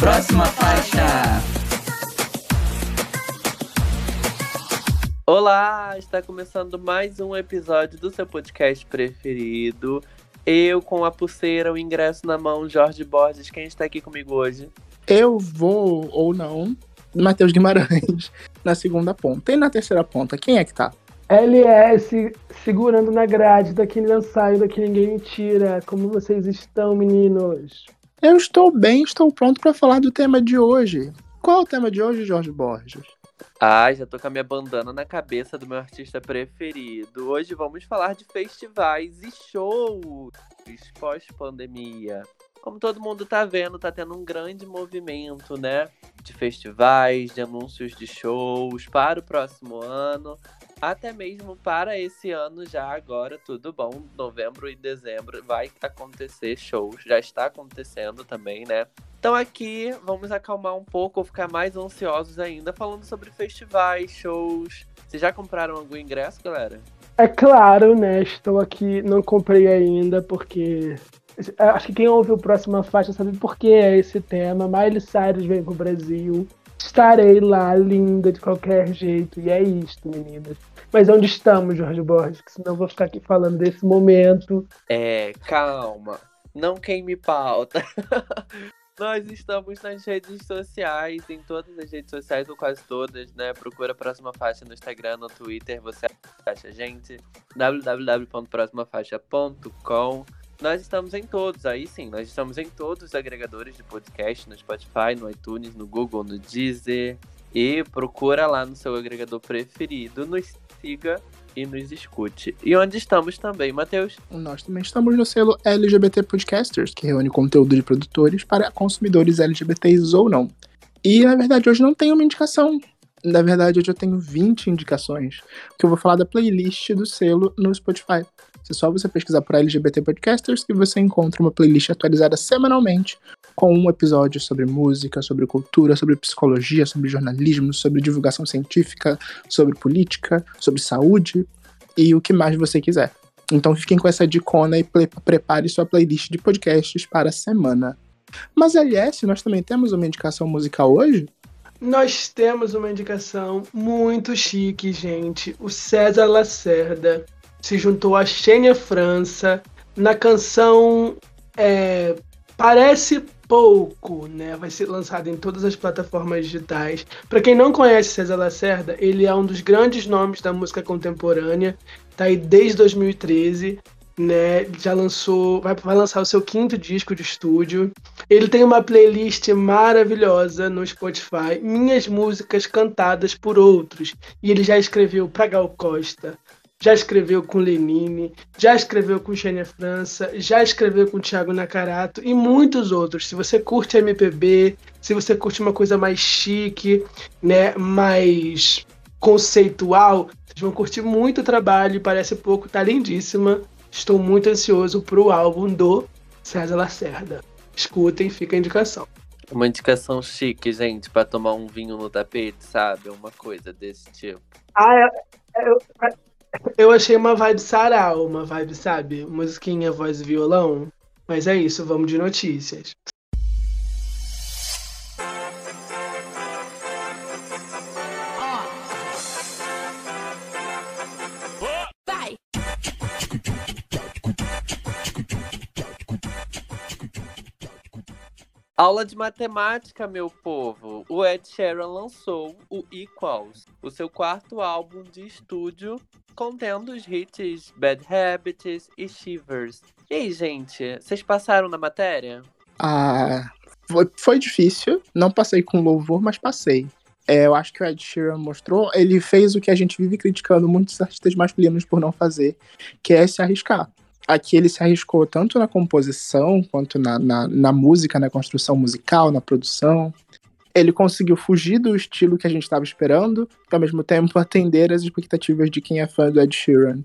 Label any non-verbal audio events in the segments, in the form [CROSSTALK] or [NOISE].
Próxima faixa. Olá, está começando mais um episódio do seu podcast preferido. Eu com a pulseira, o ingresso na mão, Jorge Borges. Quem está aqui comigo hoje? Eu vou ou não, Matheus Guimarães, [LAUGHS] na segunda ponta. E na terceira ponta, quem é que tá? LS segurando na grade, daqui não sai, daqui ninguém me tira. Como vocês estão, meninos? Eu estou bem, estou pronto para falar do tema de hoje. Qual é o tema de hoje, Jorge Borges? Ai, já tô com a minha bandana na cabeça do meu artista preferido. Hoje vamos falar de festivais e shows pós-pandemia. Como todo mundo tá vendo, tá tendo um grande movimento, né? De festivais, de anúncios de shows para o próximo ano até mesmo para esse ano já agora, tudo bom, novembro e dezembro vai acontecer shows, já está acontecendo também, né? Então aqui vamos acalmar um pouco ou ficar mais ansiosos ainda falando sobre festivais, shows. Vocês já compraram algum ingresso, galera? É claro, né? Estou aqui, não comprei ainda porque acho que quem ouve o próximo faixa sabe por que é esse tema. Miley Cyrus vem pro Brasil. Estarei lá, linda de qualquer jeito. E é isto, meninas. Mas onde estamos, Jorge Borges? Que senão eu vou ficar aqui falando desse momento. É, calma. Não queime pauta. [LAUGHS] Nós estamos nas redes sociais, em todas as redes sociais, ou quase todas, né? Procura a Próxima Faixa no Instagram, no Twitter, você acha a gente. www.proximafaixa.com nós estamos em todos, aí sim, nós estamos em todos os agregadores de podcast, no Spotify, no iTunes, no Google, no Deezer. E procura lá no seu agregador preferido, nos siga e nos escute. E onde estamos também, Matheus? Nós também estamos no selo LGBT Podcasters, que reúne conteúdo de produtores para consumidores LGBTs ou não. E na verdade hoje não tem uma indicação. Na verdade, hoje eu tenho 20 indicações, que eu vou falar da playlist do selo no Spotify. É só você pesquisar por LGBT Podcasters que você encontra uma playlist atualizada semanalmente com um episódio sobre música, sobre cultura, sobre psicologia, sobre jornalismo, sobre divulgação científica, sobre política, sobre saúde e o que mais você quiser. Então fiquem com essa dicona e prepare sua playlist de podcasts para a semana. Mas, LS, nós também temos uma indicação musical hoje? Nós temos uma indicação muito chique, gente. O César Lacerda se juntou a Xênia França na canção é, Parece Pouco, né? Vai ser lançado em todas as plataformas digitais. Para quem não conhece César Lacerda, ele é um dos grandes nomes da música contemporânea. Tá aí desde 2013 né? Já lançou, vai, vai lançar o seu quinto disco de estúdio. Ele tem uma playlist maravilhosa no Spotify, minhas músicas cantadas por outros. E ele já escreveu para Gal Costa, já escreveu com Lenine, já escreveu com Xênia França, já escreveu com Thiago Nakarato e muitos outros. Se você curte MPB, se você curte uma coisa mais chique, né, mais conceitual, vocês vão curtir muito o trabalho, parece pouco, tá lindíssima. Estou muito ansioso pro álbum do César Lacerda. Escutem, fica a indicação. Uma indicação chique, gente, para tomar um vinho no tapete, sabe? Uma coisa desse tipo. Ah, eu, eu achei uma vibe sarau, uma vibe, sabe? Musiquinha, voz e violão. Mas é isso, vamos de notícias. Aula de matemática, meu povo. O Ed Sheeran lançou o Equals, o seu quarto álbum de estúdio, contendo os hits Bad Habits e Shivers. E aí, gente, vocês passaram na matéria? Ah, foi, foi difícil. Não passei com louvor, mas passei. É, eu acho que o Ed Sheeran mostrou, ele fez o que a gente vive criticando muitos artistas masculinos por não fazer, que é se arriscar aqui ele se arriscou tanto na composição quanto na, na, na, música, na construção musical, na produção. Ele conseguiu fugir do estilo que a gente estava esperando, e ao mesmo tempo [LAUGHS] atender as expectativas de quem é fã do Ed Sheeran.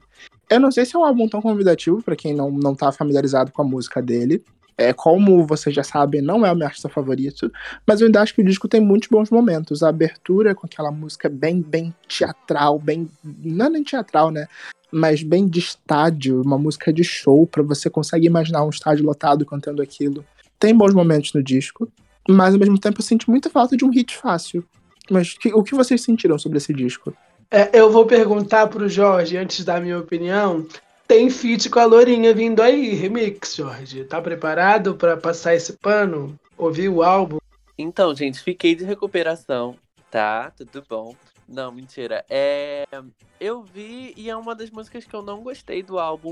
Eu não sei se é um álbum tão convidativo para quem não, não tá familiarizado com a música dele. É, como vocês já sabem, não é o meu artista favorito, mas eu ainda acho que o disco tem muitos bons momentos. A abertura com aquela música bem, bem teatral, bem. Não é nem teatral, né? mas bem de estádio, uma música de show, para você conseguir imaginar um estádio lotado cantando aquilo. Tem bons momentos no disco. Mas ao mesmo tempo eu senti muita falta de um hit fácil. Mas que, o que vocês sentiram sobre esse disco? É, eu vou perguntar pro Jorge, antes da minha opinião. Tem feat com a Lourinha vindo aí, remix, Jorge. Tá preparado para passar esse pano? Ouvir o álbum? Então, gente, fiquei de recuperação, tá? Tudo bom. Não, mentira. É... Eu vi e é uma das músicas que eu não gostei do álbum.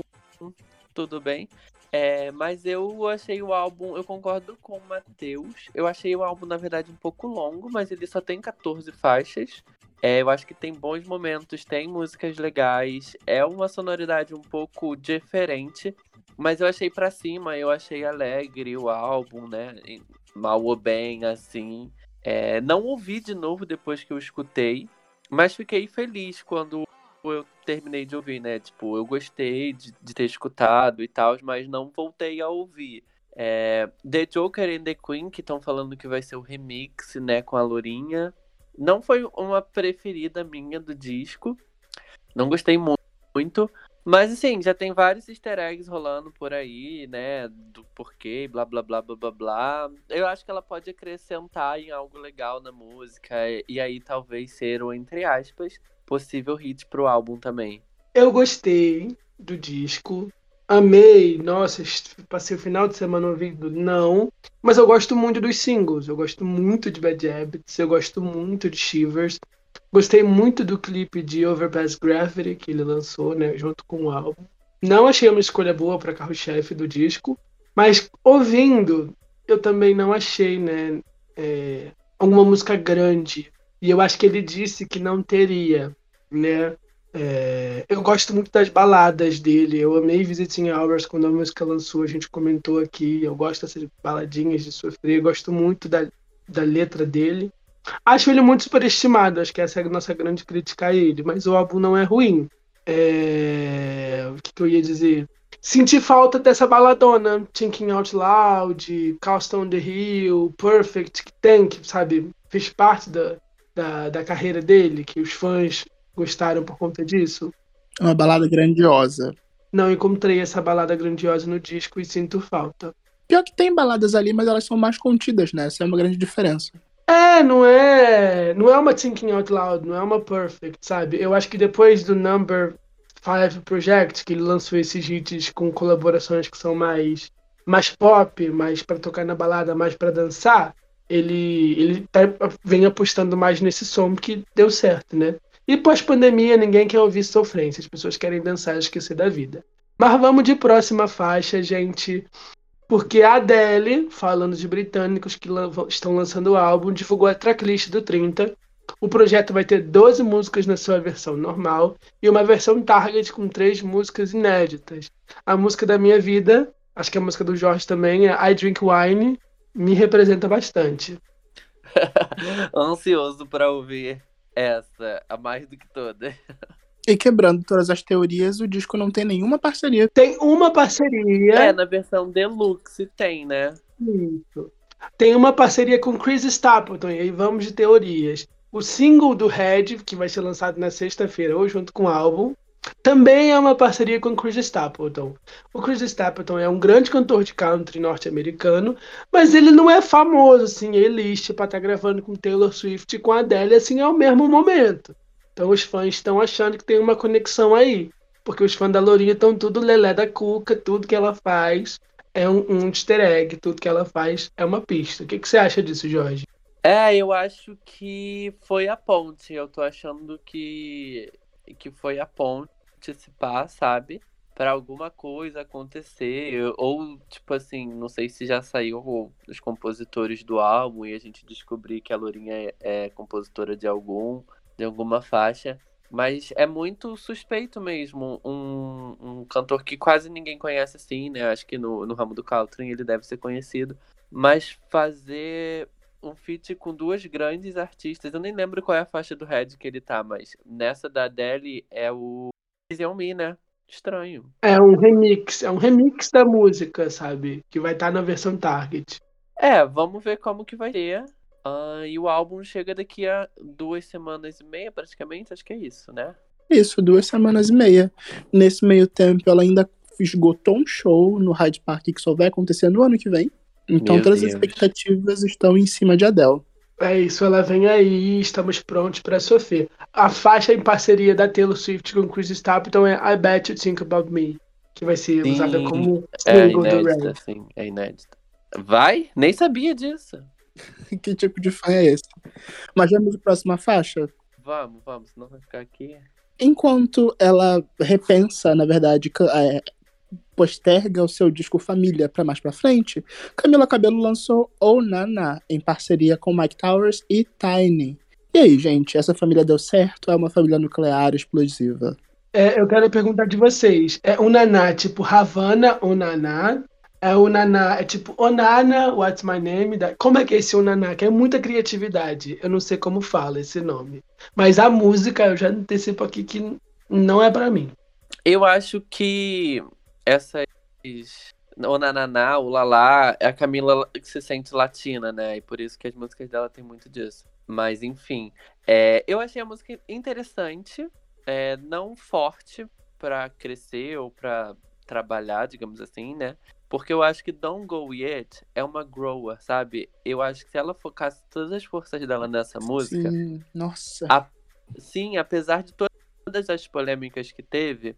Tudo bem. É, mas eu achei o álbum, eu concordo com o Matheus. Eu achei o álbum, na verdade, um pouco longo, mas ele só tem 14 faixas. É, eu acho que tem bons momentos, tem músicas legais, é uma sonoridade um pouco diferente, mas eu achei para cima, eu achei alegre o álbum, né? Mal ou bem, assim. É, não ouvi de novo depois que eu escutei, mas fiquei feliz quando eu terminei de ouvir, né? Tipo, eu gostei de, de ter escutado e tal, mas não voltei a ouvir. É, The Joker and the Queen, que estão falando que vai ser o remix, né, com a Lourinha. Não foi uma preferida minha do disco. Não gostei muito. Mas assim, já tem vários easter eggs rolando por aí, né? Do porquê, blá blá blá blá blá blá. Eu acho que ela pode acrescentar em algo legal na música. E aí talvez ser o, entre aspas, possível hit pro álbum também. Eu gostei do disco. Amei, nossa, passei o final de semana ouvindo, não. Mas eu gosto muito dos singles. Eu gosto muito de Bad Habits, eu gosto muito de Shivers. Gostei muito do clipe de Overpass Gravity que ele lançou, né, junto com o álbum. Não achei uma escolha boa para carro-chefe do disco, mas ouvindo, eu também não achei, né, é, música grande. E eu acho que ele disse que não teria, né? É, eu gosto muito das baladas dele. Eu amei Visiting Hours quando a música lançou, a gente comentou aqui. Eu gosto dessas baladinhas de sofrer. Eu gosto muito da, da letra dele. Acho ele muito superestimado, acho que essa é a nossa grande crítica a ele, mas o álbum não é ruim. É... O que, que, eu ia dizer? Senti falta dessa baladona, Thinking Out Loud, Castle on the Hill, Perfect, que tem, que, sabe, fez parte da, da, da carreira dele, que os fãs gostaram por conta disso. É uma balada grandiosa. Não encontrei essa balada grandiosa no disco e sinto falta. Pior que tem baladas ali, mas elas são mais contidas, né? Essa é uma grande diferença. É, não é, não é uma Thinking Out Loud, não é uma Perfect, sabe? Eu acho que depois do Number 5 Project, que ele lançou esses hits com colaborações que são mais mais pop, mais para tocar na balada, mais para dançar, ele ele tá, vem apostando mais nesse som que deu certo, né? E pós-pandemia, ninguém quer ouvir sofrência, as pessoas querem dançar e esquecer da vida. Mas vamos de próxima faixa, gente. Porque a Adele, falando de britânicos que estão lançando o álbum, divulgou a tracklist do 30. O projeto vai ter 12 músicas na sua versão normal e uma versão target com três músicas inéditas. A música da minha vida, acho que a música do Jorge também, é I Drink Wine, me representa bastante. [LAUGHS] Ansioso para ouvir essa, a mais do que toda. E quebrando todas as teorias, o disco não tem nenhuma parceria. Tem uma parceria. É, na versão deluxe tem, né? Isso. Tem uma parceria com Chris Stapleton, e aí vamos de teorias. O single do Red, que vai ser lançado na sexta-feira, ou junto com o álbum, também é uma parceria com Chris Stapleton. O Chris Stapleton é um grande cantor de country norte-americano, mas ele não é famoso, assim, elite, para estar tá gravando com Taylor Swift e com Adele, assim, ao mesmo momento. Então os fãs estão achando que tem uma conexão aí. Porque os fãs da Lourinha estão tudo lelé da cuca, tudo que ela faz é um, um easter egg, tudo que ela faz é uma pista. O que, que você acha disso, Jorge? É, eu acho que foi a ponte. Eu tô achando que, que foi a ponte se pá, sabe? Para alguma coisa acontecer. Ou, tipo assim, não sei se já saiu os compositores do álbum e a gente descobrir que a Lourinha é, é compositora de algum de alguma faixa. Mas é muito suspeito mesmo. Um, um cantor que quase ninguém conhece assim, né? Acho que no, no ramo do country ele deve ser conhecido. Mas fazer um feat com duas grandes artistas. Eu nem lembro qual é a faixa do Red que ele tá, mas nessa da Adele é o Easy On Me, né? Estranho. É um remix, é um remix da música, sabe? Que vai estar tá na versão Target. É, vamos ver como que vai ser. Uh, e o álbum chega daqui a duas semanas e meia, praticamente, acho que é isso, né? Isso, duas semanas e meia. Nesse meio tempo, ela ainda esgotou um show no Hyde Park que só vai acontecer no ano que vem. Então Meu todas Deus. as expectativas estão em cima de Adele. É isso, ela vem aí, estamos prontos para sofrer. A faixa em parceria da Taylor Swift com Chris Stapleton é I Bet You Think About Me, que vai ser Sim, usada como É single do inédita, Red. sim, é inédita. Vai? Nem sabia disso. [LAUGHS] que tipo de fã é esse? Mas vamos para a próxima faixa? Vamos, vamos, senão vai ficar aqui. Enquanto ela repensa, na verdade, é, posterga o seu disco Família para mais para frente, Camila Cabello lançou Oh Nana em parceria com Mike Towers e Tiny. E aí, gente, essa família deu certo? É uma família nuclear explosiva? É, eu quero perguntar de vocês. É o Naná tipo Havana ou Naná? É o Naná, é tipo Onana, What's My Name? Da- Como é que é esse Onaná? Que é muita criatividade. Eu não sei como fala esse nome. Mas a música, eu já antecipo aqui que não é pra mim. Eu acho que essas. O Nananá, o Lalá, é a Camila que se sente latina, né? E por isso que as músicas dela tem muito disso. Mas, enfim. é, eu achei a música interessante, é, não forte pra crescer ou pra trabalhar, digamos assim, né? Porque eu acho que Don't Go Yet é uma grower, sabe? Eu acho que se ela focasse todas as forças dela nessa música, Sim, nossa. A- sim, apesar de to- todas as polêmicas que teve,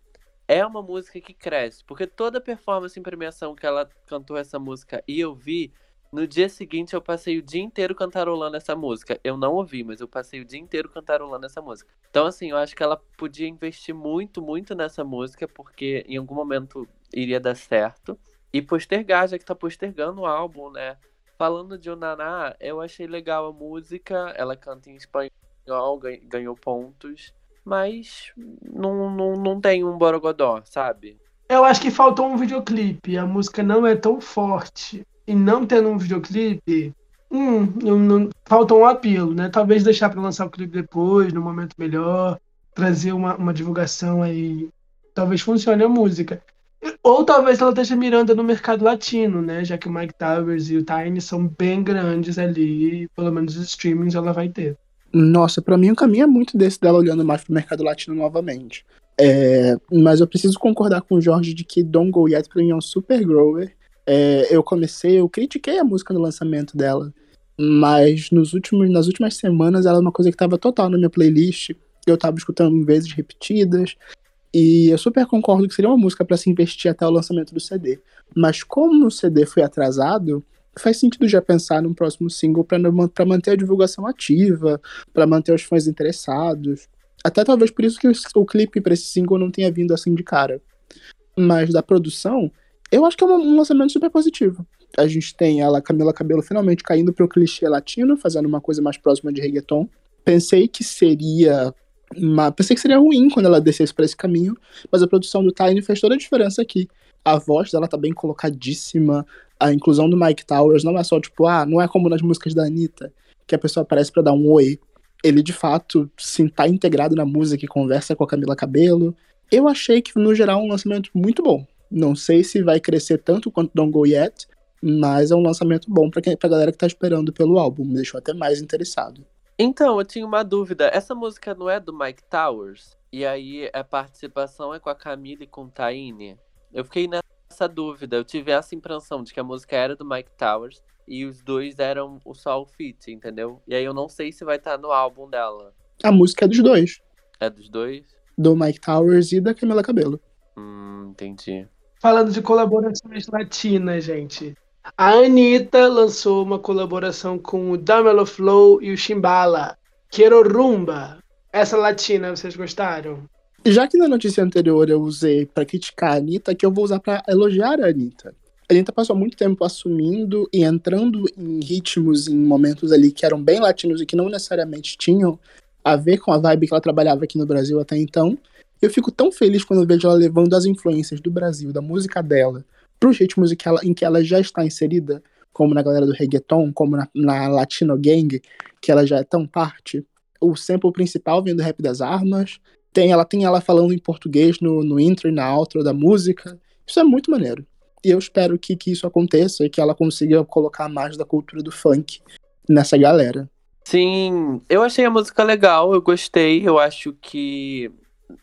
é uma música que cresce. Porque toda performance em premiação que ela cantou essa música e eu vi, no dia seguinte eu passei o dia inteiro cantarolando essa música. Eu não ouvi, mas eu passei o dia inteiro cantarolando essa música. Então, assim, eu acho que ela podia investir muito, muito nessa música, porque em algum momento iria dar certo. E postergar, já que tá postergando o álbum, né? Falando de Unaná, eu achei legal a música. Ela canta em espanhol, gan- ganhou pontos. Mas não, não, não tem um borogodó, sabe? Eu acho que faltou um videoclipe. A música não é tão forte. E não tendo um videoclipe, hum, não, não- faltou um apelo, né? Talvez deixar pra lançar o clipe depois, num momento melhor, trazer uma, uma divulgação aí. Talvez funcione a música. Ou talvez ela esteja mirando no mercado latino, né? Já que o Mike Towers e o Tiny são bem grandes ali, pelo menos os streamings ela vai ter. Nossa, pra mim o caminho é muito desse dela olhando mais pro mercado latino novamente. É, mas eu preciso concordar com o Jorge de que Don't Go Yet pra mim é um super grower. É, eu comecei, eu critiquei a música no lançamento dela, mas nos últimos, nas últimas semanas ela é uma coisa que tava total na minha playlist. Eu tava escutando em vezes repetidas. E eu super concordo que seria uma música pra se investir até o lançamento do CD. Mas como o CD foi atrasado, faz sentido já pensar num próximo single pra manter a divulgação ativa, pra manter os fãs interessados. Até talvez por isso que o, o clipe pra esse single não tenha vindo assim de cara. Mas da produção, eu acho que é um, lançamento super positivo. A gente tem ela, Camila Cabello, finalmente caindo pro clichê latino, fazendo uma coisa mais próxima de reggaeton. Pensei que seria. Uma, pensei que seria ruim quando ela descesse pra esse caminho, mas a produção do Tiny fez toda a diferença aqui. A voz dela tá bem colocadíssima, a inclusão do Mike Towers não é só tipo, ah, não é como nas músicas da Anitta, que a pessoa aparece pra dar um oi. Ele de fato sim tá integrado na música e conversa com a Camila Cabello. Eu achei que no geral é um lançamento muito bom. Não sei se vai crescer tanto quanto Don't Go Yet, mas é um lançamento bom pra, quem, pra galera que tá esperando pelo álbum. Me deixou até mais interessado. Então, eu tinha uma dúvida. Essa música não é do Mike Towers? E aí a participação é com a Camila e com o Taine? Eu fiquei nessa dúvida. Eu tive essa impressão de que a música era do Mike Towers e os dois eram o só o feat, entendeu? E aí eu não sei se vai estar no álbum dela. A música é dos dois, É dos dois? do Mike Towers e da Camila Cabello. Hum, entendi. Falando de colaborações latinas, gente. A Anitta lançou uma colaboração com o Damelo Flow e o Chimbala. Quero Rumba. Essa latina, vocês gostaram? Já que na notícia anterior eu usei pra criticar a Anitta, aqui eu vou usar pra elogiar a Anitta. A Anitta passou muito tempo assumindo e entrando em ritmos, em momentos ali que eram bem latinos e que não necessariamente tinham a ver com a vibe que ela trabalhava aqui no Brasil até então. Eu fico tão feliz quando vejo ela levando as influências do Brasil, da música dela, pros ritmos em que ela, em que ela já está inserida, como na galera do reggaeton, como na, na Latino Gang, que ela já é tão parte. O sample principal vem do Rap das Armas, tem ela tem ela falando em português no, no intro e na outro da música. Isso é muito maneiro. E eu espero que, que isso aconteça e que ela consiga colocar mais da cultura do funk nessa galera. Sim, eu achei a música legal, eu gostei. Eu acho que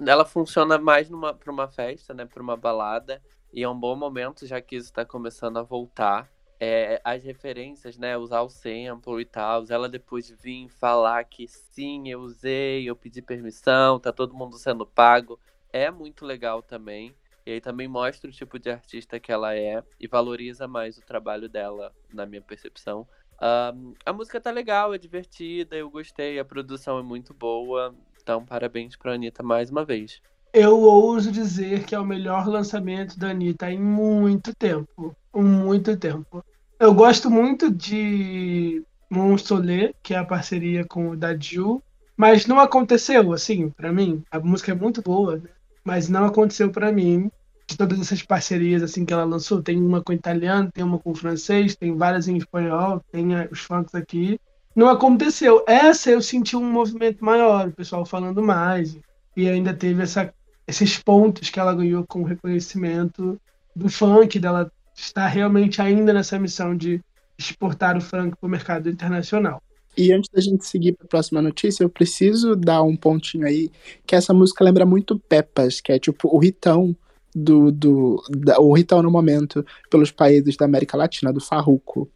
ela funciona mais numa, pra uma festa, né? Pra uma balada. E é um bom momento, já que isso tá começando a voltar. É, as referências, né? Usar o sample e tal. Ela depois vir falar que sim, eu usei, eu pedi permissão, tá todo mundo sendo pago. É muito legal também. E aí também mostra o tipo de artista que ela é e valoriza mais o trabalho dela, na minha percepção. Um, a música tá legal, é divertida, eu gostei, a produção é muito boa. Então, parabéns pra Anitta mais uma vez. Eu ouso dizer que é o melhor lançamento da Anitta em muito tempo. Muito tempo. Eu gosto muito de Monstolé, que é a parceria com o Dadju, mas não aconteceu, assim, para mim. A música é muito boa, né? mas não aconteceu para mim. De todas essas parcerias assim que ela lançou, tem uma com italiano, tem uma com francês, tem várias em espanhol, tem os funks aqui. Não aconteceu. Essa eu senti um movimento maior, o pessoal falando mais. E ainda teve essa, esses pontos que ela ganhou com o reconhecimento do funk, dela estar realmente ainda nessa missão de exportar o funk para o mercado internacional. E antes da gente seguir para a próxima notícia, eu preciso dar um pontinho aí, que essa música lembra muito Pepas, que é tipo o ritão do, do da, o ritão no momento pelos países da América Latina, do farruco.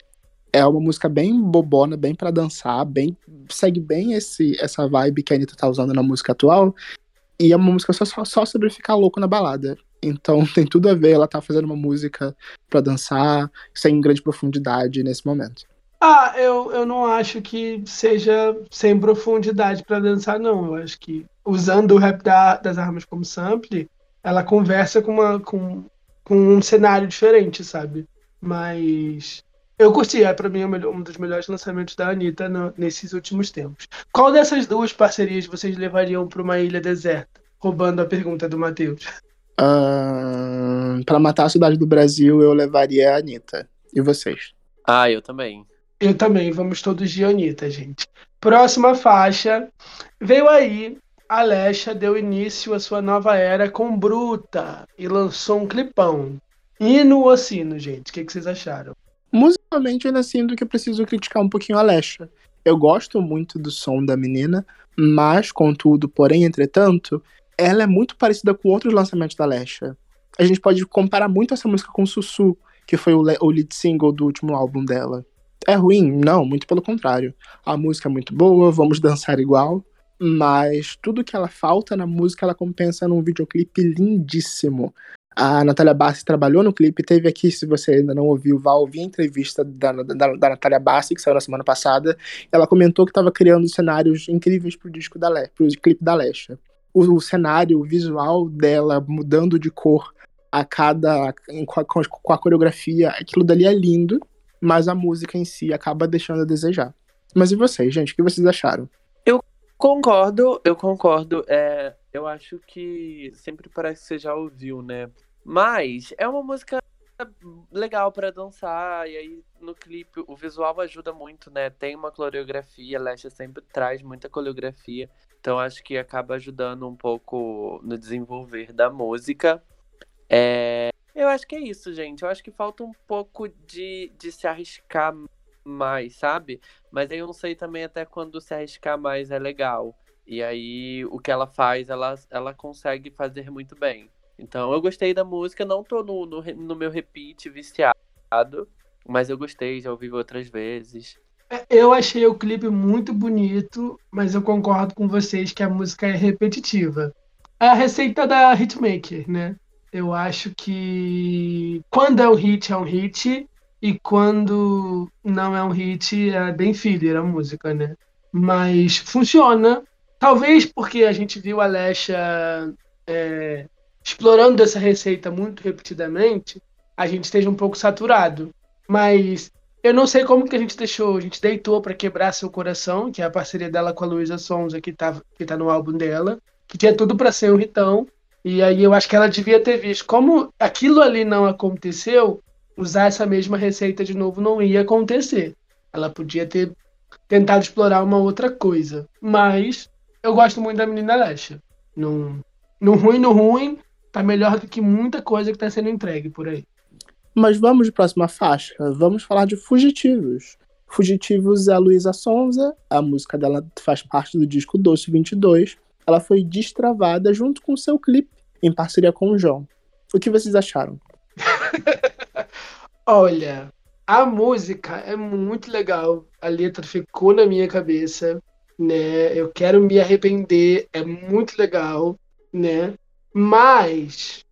É uma música bem bobona, bem para dançar, bem segue bem esse essa vibe que a Anitta tá usando na música atual. E é uma música só, só, só sobre ficar louco na balada. Então [LAUGHS] tem tudo a ver, ela tá fazendo uma música para dançar, sem grande profundidade nesse momento. Ah, eu, eu não acho que seja sem profundidade para dançar, não. Eu acho que usando o rap da, das armas como sample, ela conversa com, uma, com, com um cenário diferente, sabe? Mas eu curti, é pra mim um dos melhores lançamentos da Anitta no, nesses últimos tempos. Qual dessas duas parcerias vocês levariam para uma ilha deserta? Roubando a pergunta do Matheus. Uh, para matar a cidade do Brasil, eu levaria a Anitta. E vocês? Ah, eu também. Eu também, vamos todos de Anitta, gente. Próxima faixa. Veio aí, Alexa deu início à sua nova era com Bruta e lançou um clipão. Hino ou sino, gente? O que, que vocês acharam? Musicalmente, eu ainda sinto que eu preciso criticar um pouquinho a Alexa. Eu gosto muito do som da menina, mas, contudo, porém, entretanto, ela é muito parecida com outros lançamentos da Alexa. A gente pode comparar muito essa música com Sussu, que foi o, o lead single do último álbum dela. É ruim? Não, muito pelo contrário. A música é muito boa, vamos dançar igual, mas tudo que ela falta na música ela compensa num videoclipe lindíssimo. A Natália Bassi trabalhou no clipe, teve aqui, se você ainda não ouviu, vá ouvir a entrevista da, da, da Natália Bassi, que saiu na semana passada. Ela comentou que estava criando cenários incríveis pro disco da Le, pro clipe da Lesha. O, o, cenário, o visual dela mudando de cor a cada. com a, com a coreografia, aquilo dali é lindo mas a música em si acaba deixando a desejar. Mas e vocês, gente? O que vocês acharam? Eu concordo, eu concordo. É, eu acho que sempre parece que você já ouviu, né? Mas é uma música legal para dançar, e aí no clipe o visual ajuda muito, né? Tem uma coreografia, a Lesha sempre traz muita coreografia, então acho que acaba ajudando um pouco no desenvolver da música. É, eu acho que é isso, gente. Eu acho que falta um pouco de, de se arriscar mais, sabe? Mas aí eu não sei também até quando se arriscar mais é legal. E aí o que ela faz, ela, ela consegue fazer muito bem. Então eu gostei da música, não tô no, no, no meu repeat viciado, mas eu gostei, já ouvi outras vezes. É, eu achei o clipe muito bonito, mas eu concordo com vocês que a música é repetitiva. É a receita da Hitmaker, né? Eu acho que quando é um hit, é um hit, e quando não é um hit, é bem filler a música, né? Mas funciona. Talvez porque a gente viu a Lesha é, explorando essa receita muito repetidamente, a gente esteja um pouco saturado. Mas eu não sei como que a gente deixou, a gente deitou para quebrar seu coração, que é a parceria dela com a Luísa Sonza, que tá, que tá no álbum dela, que tinha tudo para ser um hitão, e aí eu acho que ela devia ter visto. Como aquilo ali não aconteceu, usar essa mesma receita de novo não ia acontecer. Ela podia ter tentado explorar uma outra coisa. Mas eu gosto muito da menina Lesha. No, no ruim, no ruim, tá melhor do que muita coisa que tá sendo entregue por aí. Mas vamos de próxima faixa. Vamos falar de Fugitivos. Fugitivos é a Luísa Sonza. A música dela faz parte do disco Doce 22. Ela foi destravada junto com o seu clipe em parceria com o João. O que vocês acharam? [LAUGHS] Olha, a música é muito legal. A letra ficou na minha cabeça, né? Eu quero me arrepender, é muito legal, né? Mas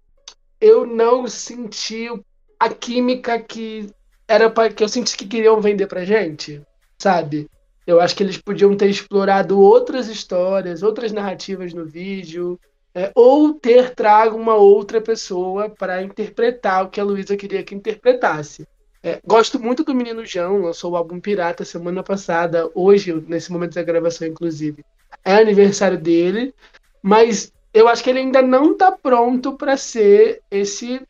eu não senti a química que era para que eu senti que queriam vender pra gente, sabe? Eu acho que eles podiam ter explorado outras histórias, outras narrativas no vídeo, é, ou ter trago uma outra pessoa para interpretar o que a Luísa queria que interpretasse. É, gosto muito do Menino João, lançou o álbum Pirata semana passada, hoje, nesse momento da gravação, inclusive. É aniversário dele, mas eu acho que ele ainda não está pronto para ser esse.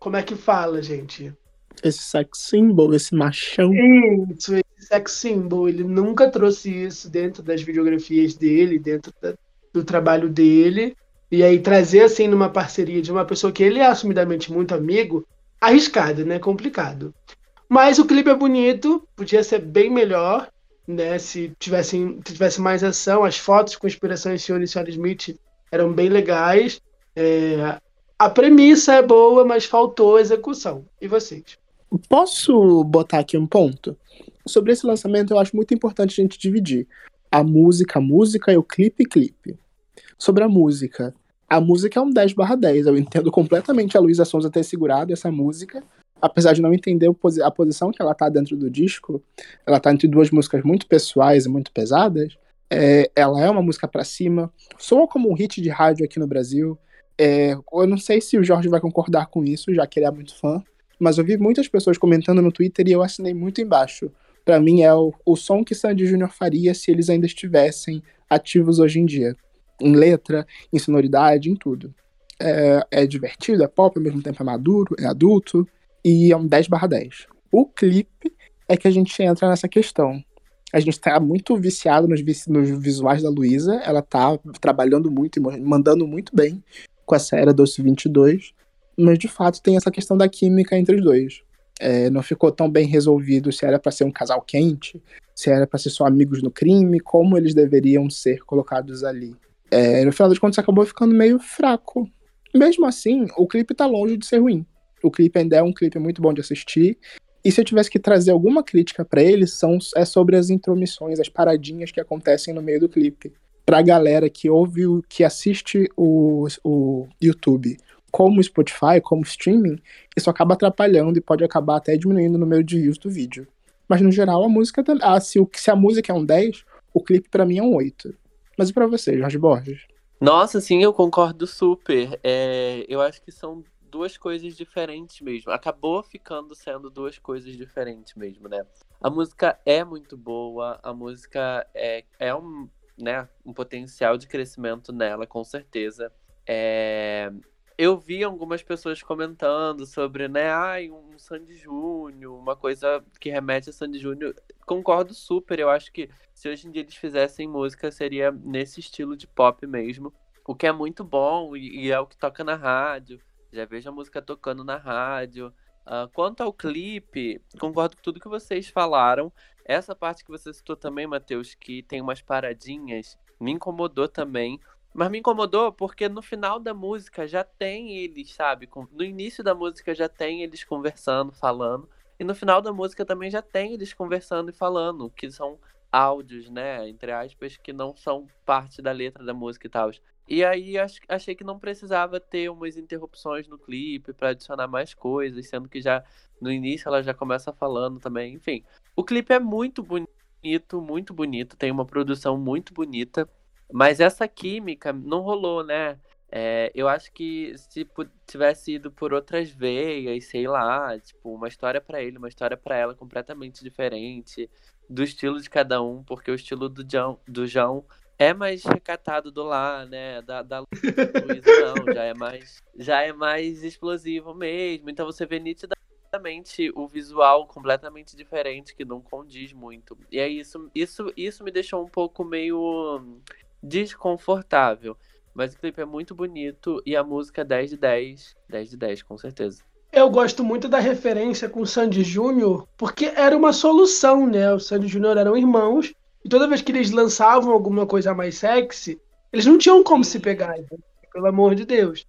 Como é que fala, gente? Esse sex symbol, esse machão. Isso, esse sex symbol. Ele nunca trouxe isso dentro das videografias dele, dentro da, do trabalho dele. E aí trazer assim numa parceria de uma pessoa que ele é assumidamente muito amigo, arriscado, né? Complicado. Mas o clipe é bonito, podia ser bem melhor, né? Se tivesse, se tivesse mais ação, as fotos com inspiração em Senhor e Senhora Smith eram bem legais. É, a premissa é boa, mas faltou execução. E vocês? Posso botar aqui um ponto? Sobre esse lançamento, eu acho muito importante a gente dividir a música, a música e o clipe, clipe. Sobre a música, a música é um 10 barra 10. Eu entendo completamente a Luísa Sonza ter segurado essa música, apesar de não entender a posição que ela tá dentro do disco. Ela tá entre duas músicas muito pessoais e muito pesadas. É, ela é uma música para cima, soa como um hit de rádio aqui no Brasil. É, eu não sei se o Jorge vai concordar com isso, já que ele é muito fã, mas eu vi muitas pessoas comentando no Twitter e eu assinei muito embaixo. Para mim é o, o som que Sandy Júnior faria se eles ainda estivessem ativos hoje em dia em letra, em sonoridade, em tudo. É, é divertido, é pop, ao mesmo tempo é maduro, é adulto, e é um 10 barra 10. O clipe é que a gente entra nessa questão. A gente tá muito viciado nos, nos visuais da Luísa, ela tá trabalhando muito e mandando muito bem com essa era Doce 22, mas de fato tem essa questão da química entre os dois. É, não ficou tão bem resolvido se era para ser um casal quente, se era para ser só amigos no crime, como eles deveriam ser colocados ali é, no final das contas acabou ficando meio fraco. Mesmo assim, o clipe tá longe de ser ruim. O clipe ainda é um clipe muito bom de assistir. E se eu tivesse que trazer alguma crítica para ele, são, é sobre as intromissões, as paradinhas que acontecem no meio do clipe. Pra galera que ouve, que assiste o, o YouTube como Spotify, como streaming, isso acaba atrapalhando e pode acabar até diminuindo o número de views do vídeo. Mas no geral, a música. Ah, se, se a música é um 10, o clipe para mim é um 8. Mas e pra você, Jorge Borges? Nossa, sim, eu concordo super. É, eu acho que são duas coisas diferentes mesmo. Acabou ficando sendo duas coisas diferentes mesmo, né? A música é muito boa, a música é, é um, né, um potencial de crescimento nela, com certeza. É, eu vi algumas pessoas comentando sobre, né, ai, um Sandy Júnior, uma coisa que remete a Sandy Júnior. Concordo super, eu acho que se hoje em dia eles fizessem música, seria nesse estilo de pop mesmo. O que é muito bom e, é o que toca na rádio. Já vejo a música tocando na rádio. Uh, quanto ao clipe, concordo com tudo que vocês falaram. Essa parte que você citou também, Matheus, que tem umas paradinhas, me incomodou também. Mas me incomodou porque no final da música já tem eles, sabe? No início da música já tem eles conversando, falando. E no final da música também já tem eles conversando e falando, que são áudios, né? Entre aspas, que não são parte da letra da música e tal. E aí achei que não precisava ter umas interrupções no clipe para adicionar mais coisas, sendo que já no início ela já começa falando também. Enfim, o clipe é muito bonito, muito bonito, tem uma produção muito bonita. Mas essa química não rolou, né? É, eu acho que se tivesse ido por outras veias, sei lá, tipo, uma história para ele, uma história para ela completamente diferente, do estilo de cada um, porque o estilo do João, do João é mais recatado do lá, né? Da, da Luísa, não, já é mais já é mais explosivo mesmo. Então você vê nitidamente o visual completamente diferente que não condiz muito. E é isso, isso, isso me deixou um pouco meio desconfortável. Mas o clipe é muito bonito e a música 10 de 10. 10 de 10, com certeza. Eu gosto muito da referência com o Sandy Júnior, porque era uma solução, né? O Sandy Júnior eram irmãos, e toda vez que eles lançavam alguma coisa mais sexy, eles não tinham como se pegar, né? pelo amor de Deus.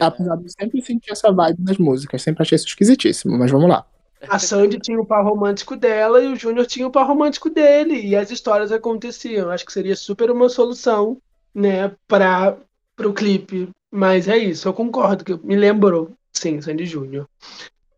Apesar de sempre sentir essa vibe nas músicas, sempre achei isso esquisitíssimo, mas vamos lá. A Sandy tinha o par romântico dela e o Júnior tinha o par romântico dele. E as histórias aconteciam. Acho que seria super uma solução, né, para o clipe. Mas é isso, eu concordo, que me lembrou, sim, Sandy Júnior.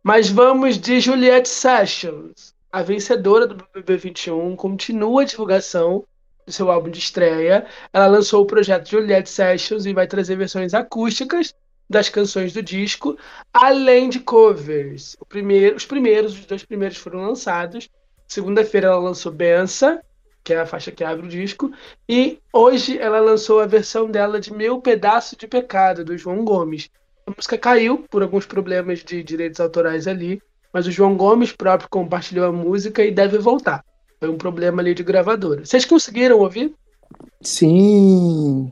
Mas vamos de Juliette Sessions. A vencedora do BBB 21 continua a divulgação do seu álbum de estreia. Ela lançou o projeto Juliette Sessions e vai trazer versões acústicas das canções do disco, além de covers. Primeiro, os primeiros, os dois primeiros foram lançados. Segunda-feira ela lançou Bença, que é a faixa que abre o disco, e hoje ela lançou a versão dela de Meu Pedaço de Pecado, do João Gomes. A música caiu por alguns problemas de direitos autorais ali, mas o João Gomes próprio compartilhou a música e deve voltar. Foi um problema ali de gravadora. Vocês conseguiram ouvir? Sim.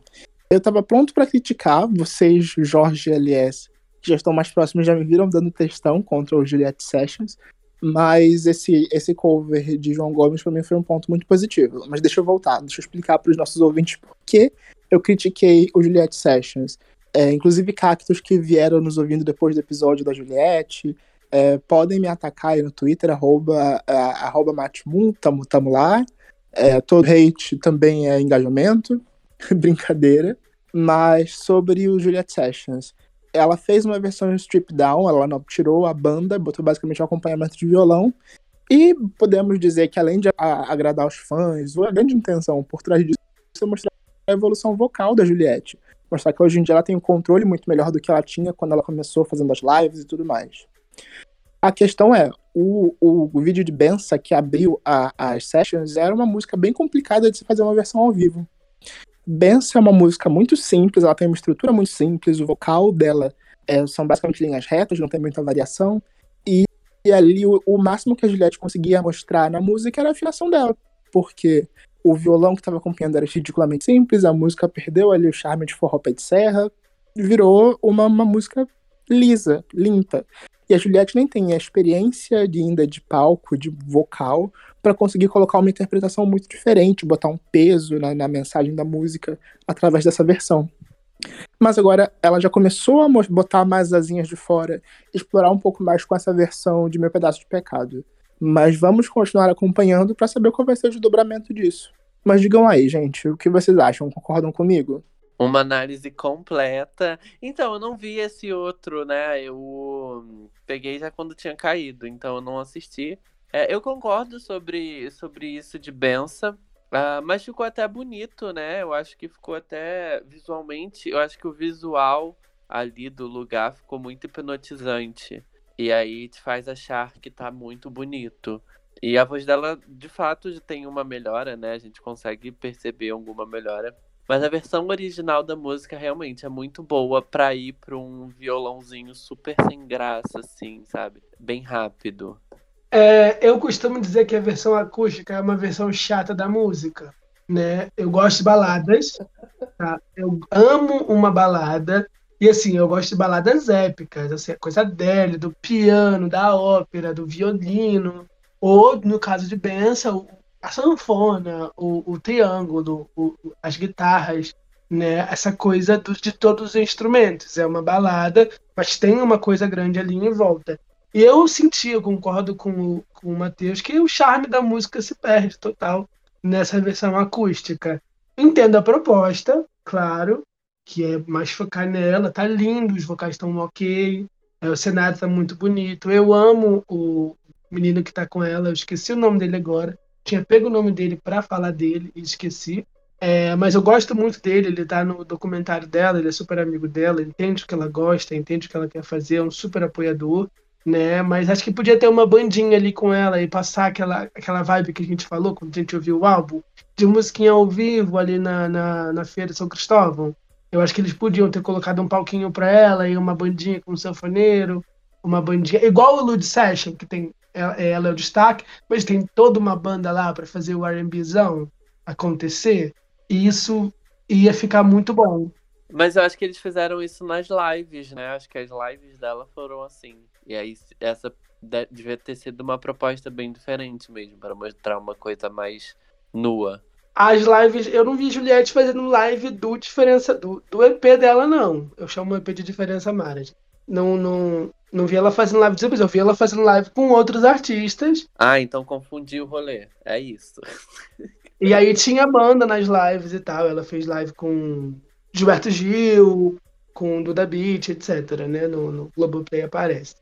Eu tava pronto para criticar vocês, Jorge e LS, que já estão mais próximos, já me viram dando textão contra o Juliette Sessions. Mas esse, esse cover de João Gomes para mim foi um ponto muito positivo. Mas deixa eu voltar, deixa eu explicar para os nossos ouvintes por que eu critiquei o Juliette Sessions. É, inclusive, cactos que vieram nos ouvindo depois do episódio da Juliette, é, podem me atacar aí no Twitter, arroba, arroba tamo, tamo lá. É, todo hate também é engajamento, [LAUGHS] brincadeira. Mas sobre o Juliette Sessions, ela fez uma versão strip down, ela não tivou a banda, botou basicamente um acompanhamento de violão. E podemos dizer que além de agradar os fãs, a grande intenção por trás disso é mostrar a evolução vocal da Juliette. Mostrar que hoje em dia ela tem um controle muito melhor do que ela tinha quando ela começou fazendo as lives e tudo mais. A questão é, o, o, o vídeo de Bença que abriu a, as sessions era uma música bem complicada de se fazer uma versão ao vivo. Bença é uma música muito simples, ela tem uma estrutura muito simples, o vocal dela é, são basicamente linhas retas, não tem muita variação. E, e ali o, o, máximo que a Juliette conseguia mostrar na música era a afinação dela, porque o violão que estava acompanhando era ridiculamente simples, a música perdeu ali o charme de forró pé de serra, virou uma, uma música lisa, limpa. E a Juliette nem tem a experiência de ainda de palco, de vocal, para conseguir colocar uma interpretação muito diferente, botar um peso na, na, mensagem da música através dessa versão. Mas agora ela já começou a botar mais asinhas de fora, explorar um pouco mais com essa versão de Meu Pedaço de Pecado. Mas vamos continuar acompanhando para saber qual vai ser o desdobramento disso. Mas digam aí, gente, o que vocês acham? Concordam comigo? Uma análise completa. Então, eu não vi esse outro, né? Eu peguei já quando tinha caído, então eu não assisti. É, eu concordo sobre, sobre isso de Bença, uh, mas ficou até bonito, né? Eu acho que ficou até visualmente. Eu acho que o visual ali do lugar ficou muito hipnotizante. E aí te faz achar que tá muito bonito. E a voz dela, de fato, tem uma melhora, né? A gente consegue perceber alguma melhora. Mas a versão original da música realmente é muito boa pra ir pra um violãozinho super sem graça, assim, sabe? Bem rápido. É, eu costumo dizer que a versão acústica é uma versão chata da música, né? Eu gosto de baladas, tá? Eu amo uma balada, e assim, eu gosto de baladas épicas, assim, a coisa dele, do piano, da ópera, do violino, ou, no caso de Bença, a sanfona, o, o triângulo, o, as guitarras, né? Essa coisa do, de todos os instrumentos. É uma balada, mas tem uma coisa grande ali em volta. E eu senti, eu concordo com, o, com o Matheus, que o charme da música se perde total nessa versão acústica. Entendo a proposta, claro, que é mais focar nela, tá lindo, os vocais estão ok, é, o cenário tá muito bonito. Eu amo o menino que tá com ela, eu esqueci o nome dele agora, tinha pego o nome dele para falar dele e esqueci. É, mas eu gosto muito dele, ele tá no documentário dela, ele é super amigo dela, entende o que ela gosta, entende o que ela quer fazer, é um super apoiador, né? Mas acho que podia ter uma bandinha ali com ela e passar aquela, aquela vibe que a gente falou quando a gente ouviu o álbum, de musiquinha ao vivo ali na, na, na Feira de São Cristóvão. Eu acho que eles podiam ter colocado um palquinho para ela e uma bandinha com um sanfoneiro, uma bandinha, igual o Lud Session, que tem ela é o destaque, mas tem toda uma banda lá para fazer o R&Bzão acontecer, e isso ia ficar muito bom. Mas eu acho que eles fizeram isso nas lives, né? Acho que as lives dela foram assim. E aí essa devia ter sido uma proposta bem diferente mesmo, para mostrar uma coisa mais nua. As lives, eu não vi Juliette fazendo live do diferença do, do EP dela, não. Eu chamo o EP de diferença margem. Não, não, Não vi ela fazendo live de eu vi ela fazendo live com outros artistas. Ah, então confundi o rolê. É isso. E aí tinha banda nas lives e tal. Ela fez live com Gilberto Gil, com Duda Beat, etc. Né? No, no Globoplay aparece.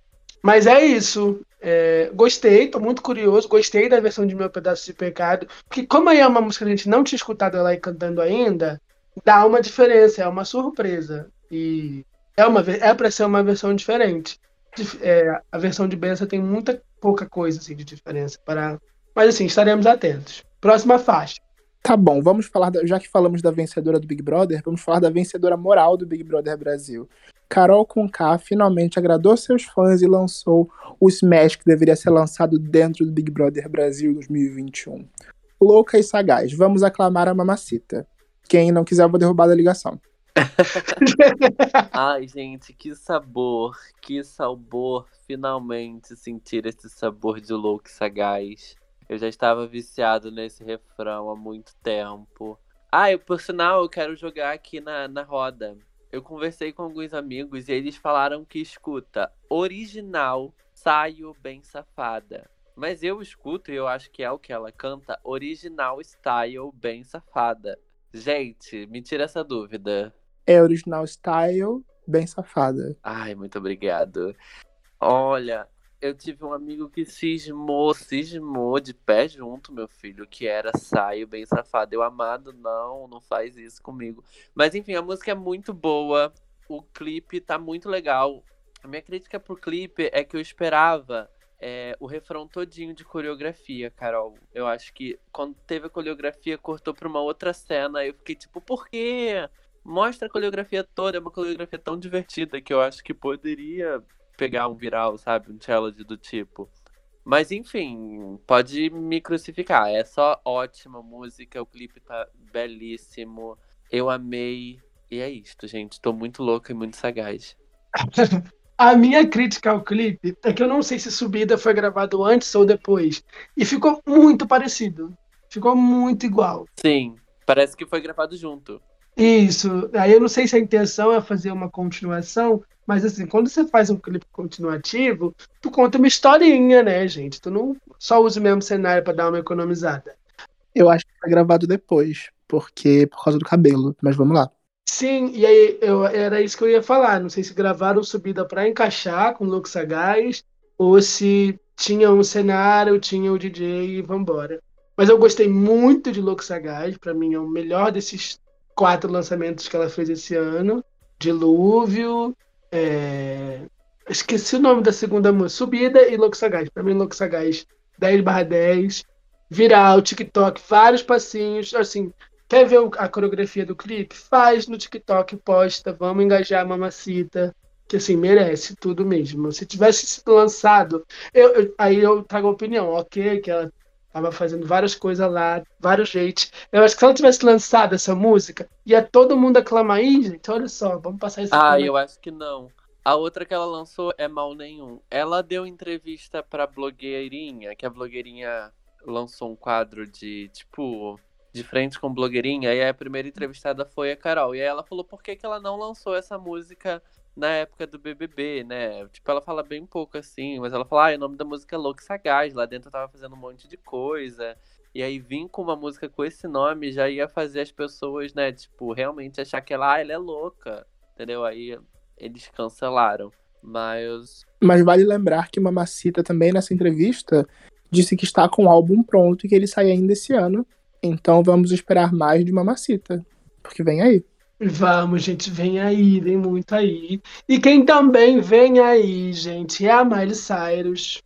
Mas é isso. É, gostei, tô muito curioso. Gostei da versão de Meu Pedaço de Pecado. Porque, como aí é uma música que a gente não tinha escutado ela aí cantando ainda, dá uma diferença, é uma surpresa. E é, uma, é pra ser uma versão diferente. É, a versão de Benção tem muita pouca coisa assim, de diferença. Para... Mas assim, estaremos atentos. Próxima faixa. Tá bom, vamos falar, da, já que falamos da vencedora do Big Brother, vamos falar da vencedora moral do Big Brother Brasil. Carol Conká finalmente agradou seus fãs e lançou o Smash que deveria ser lançado dentro do Big Brother Brasil 2021. Louca e sagaz, vamos aclamar a mamacita. Quem não quiser, eu vou derrubar da ligação. [LAUGHS] Ai, gente, que sabor, que sabor finalmente sentir esse sabor de louco e sagaz. Eu já estava viciado nesse refrão há muito tempo. Ah, por sinal, eu quero jogar aqui na, na roda. Eu conversei com alguns amigos e eles falaram que escuta original, saio bem safada. Mas eu escuto e eu acho que é o que ela canta, original style bem safada. Gente, me tira essa dúvida. É original style bem safada. Ai, muito obrigado. Olha, eu tive um amigo que cismou, cismou de pé junto, meu filho, que era saio bem safado. Eu amado, não, não faz isso comigo. Mas enfim, a música é muito boa, o clipe tá muito legal. A minha crítica pro clipe é que eu esperava é, o refrão todinho de coreografia, Carol. Eu acho que quando teve a coreografia, cortou pra uma outra cena. Eu fiquei tipo, por quê? Mostra a coreografia toda, é uma coreografia tão divertida que eu acho que poderia pegar um viral, sabe? Um challenge do tipo. Mas enfim, pode me crucificar. É só ótima música, o clipe tá belíssimo. Eu amei. E é isto, gente. Tô muito louca e muito sagaz. [LAUGHS] A minha crítica ao clipe é que eu não sei se Subida foi gravado antes ou depois. E ficou muito parecido. Ficou muito igual. Sim, parece que foi gravado junto. Isso. Aí eu não sei se a intenção é fazer uma continuação, mas assim, quando você faz um clipe continuativo, tu conta uma historinha, né, gente? Tu não só usa o mesmo cenário para dar uma economizada. Eu acho que foi gravado depois, porque por causa do cabelo, mas vamos lá. Sim, e aí eu, era isso que eu ia falar. Não sei se gravaram subida para encaixar com Luke Sagaz ou se tinha um cenário, tinha o DJ e vambora. Mas eu gostei muito de Luke Sagaz, para mim é o melhor desses quatro lançamentos que ela fez esse ano. Dilúvio, é... esqueci o nome da segunda música, Subida e Sagaz. Para mim, Louco Sagaz 10 barra 10. Viral, TikTok, vários passinhos, assim, Quer ver a coreografia do clipe? Faz no TikTok, posta, vamos engajar a mamacita, que assim, merece tudo mesmo. Se tivesse sido lançado, eu, eu, aí eu trago a opinião, ok, que ela tava fazendo várias coisas lá, vários jeitos. Eu acho que se ela tivesse lançado essa música, ia todo mundo aclamar aí, gente, olha só, vamos passar isso Ah, eu acho que não. A outra que ela lançou é Mal Nenhum. Ela deu entrevista pra blogueirinha, que a blogueirinha lançou um quadro de, tipo, de frente com blogueirinha, e a primeira entrevistada foi a Carol. E aí ela falou por que, que ela não lançou essa música na época do BBB, né? Tipo, ela fala bem pouco assim, mas ela fala, ah, o nome da música é Louco Sagaz, lá dentro eu tava fazendo um monte de coisa. E aí vim com uma música com esse nome já ia fazer as pessoas, né, tipo, realmente achar que ela, ah, ela é louca, entendeu? Aí eles cancelaram. Mas. Mas vale lembrar que Mamacita também nessa entrevista disse que está com o álbum pronto e que ele sai ainda esse ano. Então vamos esperar mais de Mamacita, porque vem aí. Vamos, gente, vem aí, vem muito aí. E quem também vem aí, gente, é a Miley Cyrus.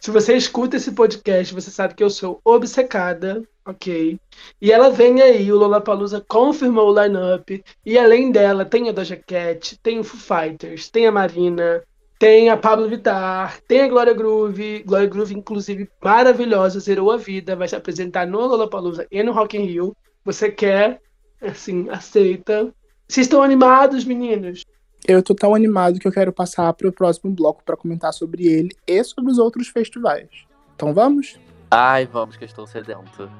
Se você escuta esse podcast, você sabe que eu sou obcecada, ok? E ela vem aí, o Lollapalooza confirmou o line-up. E além dela, tem a Doja Cat, tem o Foo Fighters, tem a Marina, tem a Pablo Vittar, tem a Glória Groove. Glória Groove, inclusive, maravilhosa, zerou a vida. Vai se apresentar no Lollapalooza e no Rock in Rio. Você quer, assim, aceita. Vocês estão animados, meninos? Eu tô tão animado que eu quero passar para o próximo bloco para comentar sobre ele e sobre os outros festivais. Então vamos? Ai, vamos, que eu estou sedento.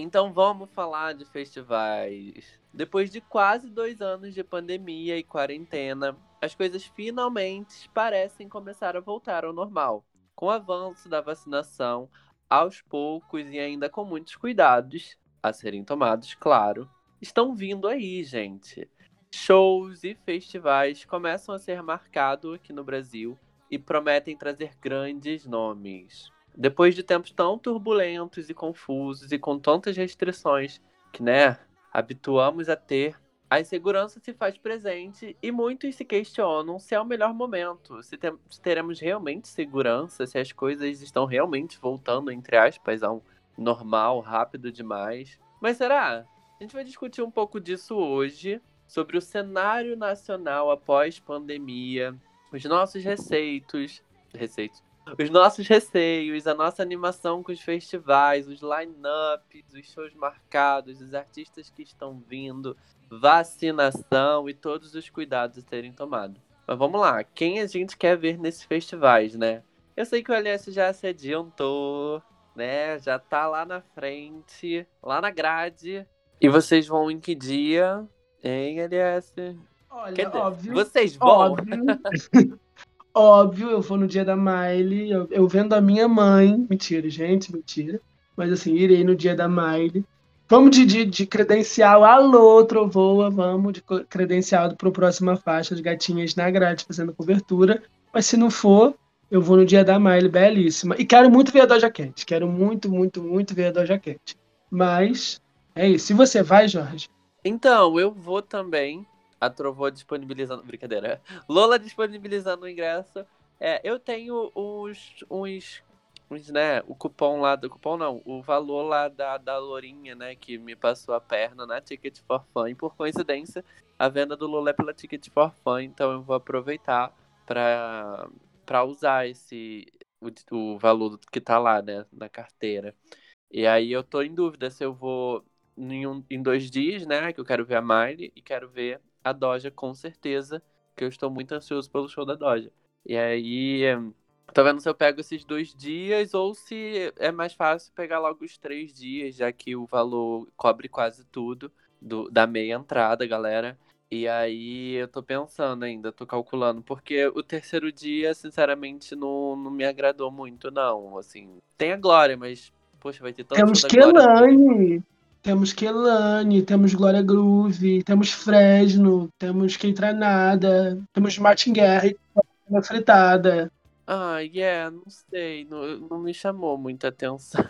Então vamos falar de festivais. Depois de quase dois anos de pandemia e quarentena, as coisas finalmente parecem começar a voltar ao normal. Com o avanço da vacinação, aos poucos e ainda com muitos cuidados a serem tomados, claro, estão vindo aí, gente. Shows e festivais começam a ser marcados aqui no Brasil e prometem trazer grandes nomes. Depois de tempos tão turbulentos e confusos e com tantas restrições que, né, habituamos a ter, a insegurança se faz presente e muitos se questionam se é o melhor momento, se, tem, se teremos realmente segurança, se as coisas estão realmente voltando, entre aspas, a um normal, rápido demais. Mas será? A gente vai discutir um pouco disso hoje, sobre o cenário nacional após pandemia, os nossos receitos, receitos, os nossos receios, a nossa animação com os festivais, os line-ups, os shows marcados, os artistas que estão vindo, vacinação e todos os cuidados a serem tomados. Mas vamos lá, quem a gente quer ver nesses festivais, né? Eu sei que o LS já se adiantou, né? Já tá lá na frente, lá na grade. E vocês vão em que dia, hein, LS? Olha, dizer, óbvio. Vocês vão? Óbvio. [LAUGHS] óbvio, eu vou no dia da Miley. Eu, eu vendo a minha mãe. Mentira, gente, mentira. Mas assim, irei no dia da Miley. Vamos de, de, de credencial, alô, Trovoa, vamos de credencial para a próxima faixa de gatinhas na grade fazendo cobertura. Mas se não for, eu vou no dia da Miley, belíssima. E quero muito ver a Doja Cat. Quero muito, muito, muito ver a Doja Cat. Mas é isso. E você vai, Jorge? Então, eu vou também. A Trovô disponibilizando. Brincadeira. [LAUGHS] Lola disponibilizando o ingresso. É, eu tenho uns, uns né, o cupom lá do cupom não, o valor lá da, da Lourinha, né, que me passou a perna na Ticket for Fun. E por coincidência, a venda do Lula é pela Ticket for Fun, então eu vou aproveitar para para usar esse o, o valor que tá lá, né, na carteira. E aí eu tô em dúvida se eu vou em, um, em dois dias, né, que eu quero ver a Miley e quero ver a Doja com certeza, que eu estou muito ansioso pelo show da Doja. E aí Tô vendo se eu pego esses dois dias ou se é mais fácil pegar logo os três dias, já que o valor cobre quase tudo do, da meia entrada, galera. E aí eu tô pensando ainda, tô calculando, porque o terceiro dia, sinceramente, não, não me agradou muito, não. Assim, tem a Glória, mas, poxa, vai ter tanto Temos Kelane, temos Kelane, temos Glória Groove, temos Fresno, temos Quem Nada, temos Martin Guerra, fritada. Ah, yeah, não sei, não, não me chamou muita atenção.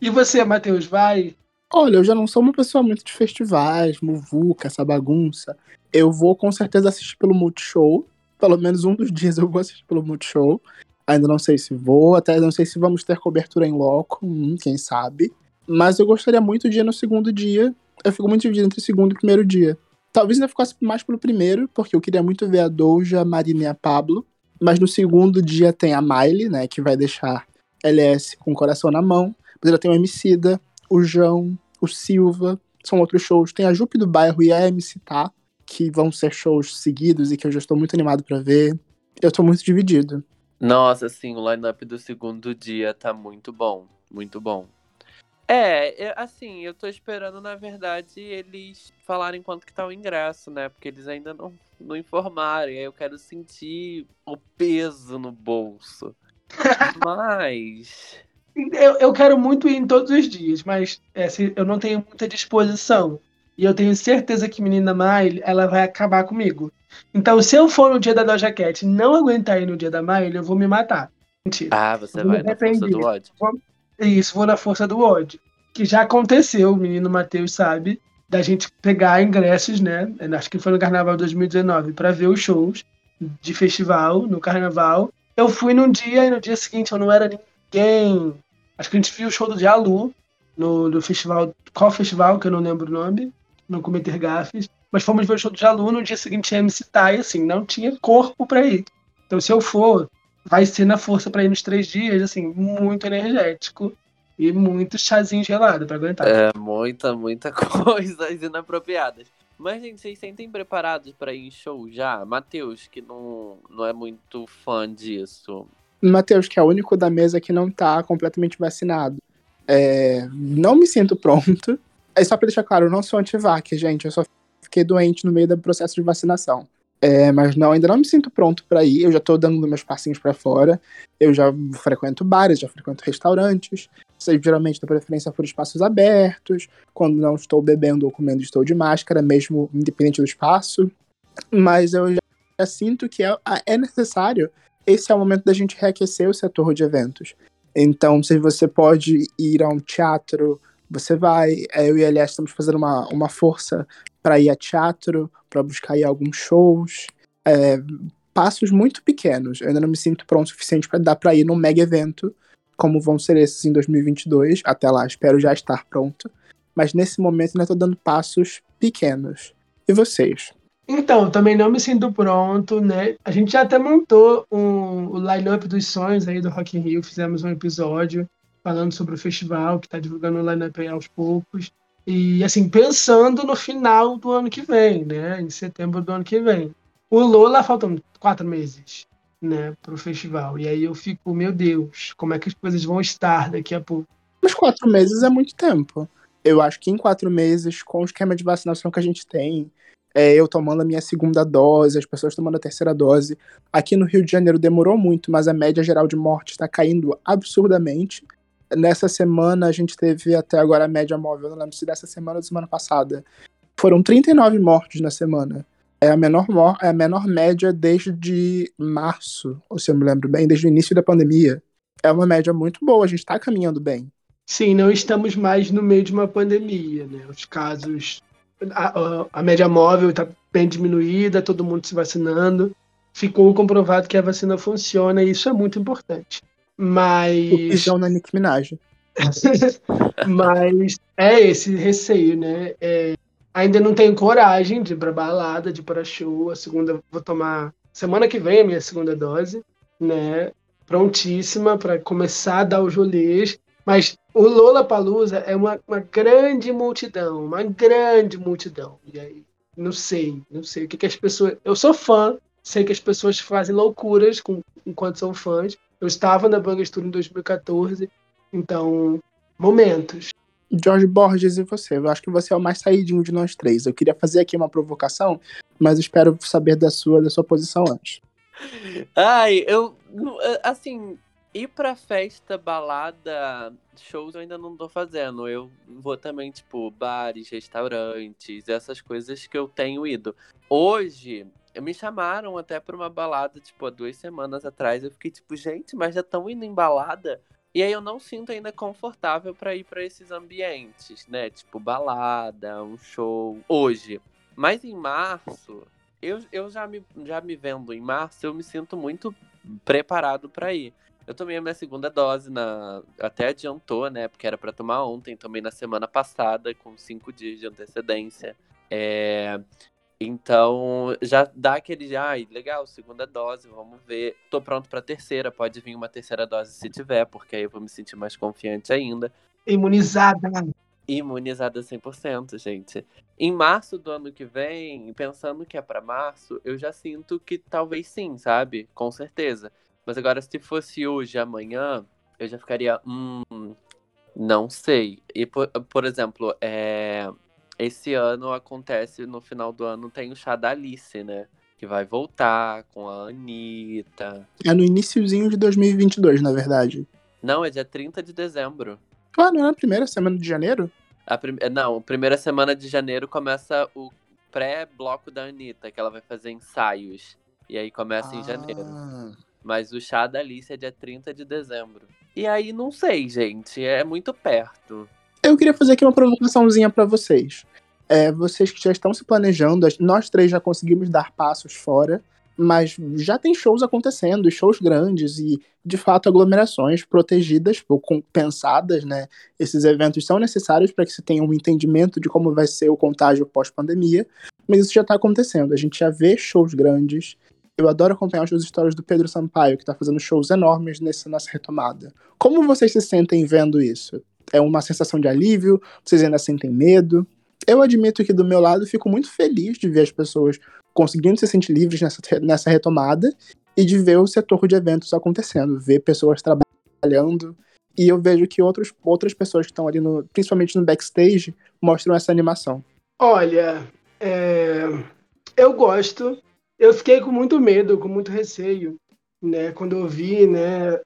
e você, Matheus, vai? Olha, eu já não sou uma pessoa muito de festivais, muvuca, essa bagunça. Eu vou com certeza assistir pelo Multishow. Pelo menos um dos dias eu vou assistir pelo Multishow. Ainda não sei se vou, até não sei se vamos ter cobertura em loco, hum, quem sabe. Mas eu gostaria muito de ir no segundo dia. Eu fico muito dividido entre segundo e primeiro dia. Talvez ainda ficasse mais pelo primeiro, porque eu queria muito ver a Doja, a Marina e a Pablo. Mas no segundo dia tem a Miley, né? Que vai deixar LS com o coração na mão. Mas ainda tem o Emicida, o João, o Silva. São outros shows. Tem a Jupe do Bairro e a MC Tá, que vão ser shows seguidos e que eu já estou muito animado para ver. Eu estou muito dividido. Nossa, assim, o line-up do segundo dia tá muito bom. Muito bom. É, assim, eu tô esperando, na verdade, eles falarem quanto que tá o ingresso, né? Porque eles ainda não, não informaram. E aí eu quero sentir o peso no bolso. [LAUGHS] mas. Eu, eu quero muito ir em todos os dias, mas é, se, eu não tenho muita disposição. E eu tenho certeza que Menina Miley, ela vai acabar comigo. Então, se eu for no dia da Doja Cat e não aguentar ir no dia da Miley, eu vou me matar. Mentira. Ah, você vai na força do ódio. Isso, vou na força do ódio. Que já aconteceu, o menino Matheus sabe, da gente pegar ingressos, né? Acho que foi no Carnaval 2019, para ver os shows de festival no Carnaval. Eu fui num dia e no dia seguinte eu não era ninguém. Acho que a gente viu o show do Dialu no, no festival. Qual festival? Que eu não lembro o nome. Não cometer gafes. Mas fomos ver o show do Jalu, no dia seguinte MC Tai, assim, não tinha corpo para ir. Então, se eu for, vai ser na força para ir nos três dias, assim, muito energético e muito chazinho gelado para aguentar. É, muita, muita [LAUGHS] coisas inapropriadas. Mas, gente, vocês sentem preparados para ir em show já? Matheus, que não, não é muito fã disso. Matheus, que é o único da mesa que não tá completamente vacinado. É, não me sinto pronto. É só pra deixar claro, eu não sou antivac, gente. Eu só fiquei doente no meio do processo de vacinação. É, mas não, ainda não me sinto pronto para ir. Eu já tô dando meus passinhos para fora. Eu já frequento bares, já frequento restaurantes. Sei, geralmente dou preferência por espaços abertos. Quando não estou bebendo ou comendo, estou de máscara, mesmo independente do espaço. Mas eu já, já sinto que é, é necessário. Esse é o momento da gente reaquecer o setor de eventos. Então, se você pode ir a um teatro, você vai. É, eu e a Elias estamos fazendo uma, uma força para ir a teatro, para buscar ir a alguns shows. É, passos muito pequenos. Eu ainda não me sinto pronto o suficiente para dar para ir num mega evento, como vão ser esses em 2022. Até lá, espero já estar pronto. Mas nesse momento ainda estou dando passos pequenos. E vocês? Então, também não me sinto pronto, né? A gente já até montou um, o line-up dos sonhos aí do Rock in Rio, fizemos um episódio falando sobre o festival, que está divulgando o line-up aos poucos. E, assim, pensando no final do ano que vem, né? Em setembro do ano que vem. O Lola faltam quatro meses, né? Para o festival. E aí eu fico, meu Deus, como é que as coisas vão estar daqui a pouco? Mas quatro meses é muito tempo. Eu acho que em quatro meses, com o esquema de vacinação que a gente tem, é, eu tomando a minha segunda dose, as pessoas tomando a terceira dose. Aqui no Rio de Janeiro demorou muito, mas a média geral de morte está caindo absurdamente. Nessa semana a gente teve até agora a média móvel, não lembro se dessa semana ou da semana passada. Foram 39 mortos na semana. É a menor, é a menor média desde março, ou se eu me lembro bem, desde o início da pandemia. É uma média muito boa, a gente está caminhando bem. Sim, não estamos mais no meio de uma pandemia, né? Os casos a, a média móvel está bem diminuída, todo mundo se vacinando. Ficou comprovado que a vacina funciona e isso é muito importante. Mas. O pisão na Nick Minaj. [LAUGHS] Mas é esse receio, né? É, ainda não tenho coragem de ir pra balada, de ir pra show. A segunda, vou tomar semana que vem a minha segunda dose, né? Prontíssima para começar a dar os rolês. Mas o Lola Palusa é uma, uma grande multidão, uma grande multidão. E aí, não sei, não sei o que, que as pessoas. Eu sou fã, sei que as pessoas fazem loucuras com, enquanto são fãs. Eu estava na Bang Tour em 2014, então, momentos. Jorge Borges e você. Eu acho que você é o mais saidinho de nós três. Eu queria fazer aqui uma provocação, mas espero saber da sua, da sua posição antes. Ai, eu. Assim, Ir pra festa, balada, shows eu ainda não tô fazendo. Eu vou também, tipo, bares, restaurantes, essas coisas que eu tenho ido. Hoje, me chamaram até pra uma balada, tipo, há duas semanas atrás. Eu fiquei tipo, gente, mas já estão indo em balada? E aí eu não sinto ainda confortável para ir para esses ambientes, né? Tipo, balada, um show. Hoje. Mas em março, eu, eu já, me, já me vendo em março, eu me sinto muito preparado para ir. Eu tomei a minha segunda dose na. Até adiantou, né? Porque era para tomar ontem. Tomei na semana passada, com cinco dias de antecedência. É... Então, já dá aquele. Ai, legal, segunda dose, vamos ver. Tô pronto pra terceira. Pode vir uma terceira dose se tiver, porque aí eu vou me sentir mais confiante ainda. Imunizada. Imunizada 100%, gente. Em março do ano que vem, pensando que é para março, eu já sinto que talvez sim, sabe? Com certeza. Mas agora, se fosse hoje, amanhã, eu já ficaria. Hum, não sei. E, por, por exemplo, é, esse ano acontece, no final do ano, tem o chá da Alice, né? Que vai voltar com a Anitta. É no iníciozinho de 2022, na verdade. Não, é dia 30 de dezembro. Ah, não é na primeira semana de janeiro? A prim... Não, a primeira semana de janeiro começa o pré-bloco da Anitta, que ela vai fazer ensaios. E aí começa ah. em janeiro. Mas o chá da Alice é dia 30 de dezembro. E aí, não sei, gente. É muito perto. Eu queria fazer aqui uma provocaçãozinha para vocês. É, vocês que já estão se planejando, nós três já conseguimos dar passos fora, mas já tem shows acontecendo, shows grandes e, de fato, aglomerações protegidas, pensadas, né? Esses eventos são necessários para que se tenha um entendimento de como vai ser o contágio pós-pandemia, mas isso já está acontecendo. A gente já vê shows grandes, eu adoro acompanhar as histórias do Pedro Sampaio, que está fazendo shows enormes nessa retomada. Como vocês se sentem vendo isso? É uma sensação de alívio? Vocês ainda sentem medo? Eu admito que do meu lado fico muito feliz de ver as pessoas conseguindo se sentir livres nessa, nessa retomada e de ver o setor de eventos acontecendo, ver pessoas trabalhando. E eu vejo que outros, outras pessoas que estão ali, no, principalmente no backstage, mostram essa animação. Olha, é... eu gosto. Eu fiquei com muito medo, com muito receio, né? Quando eu vi, né,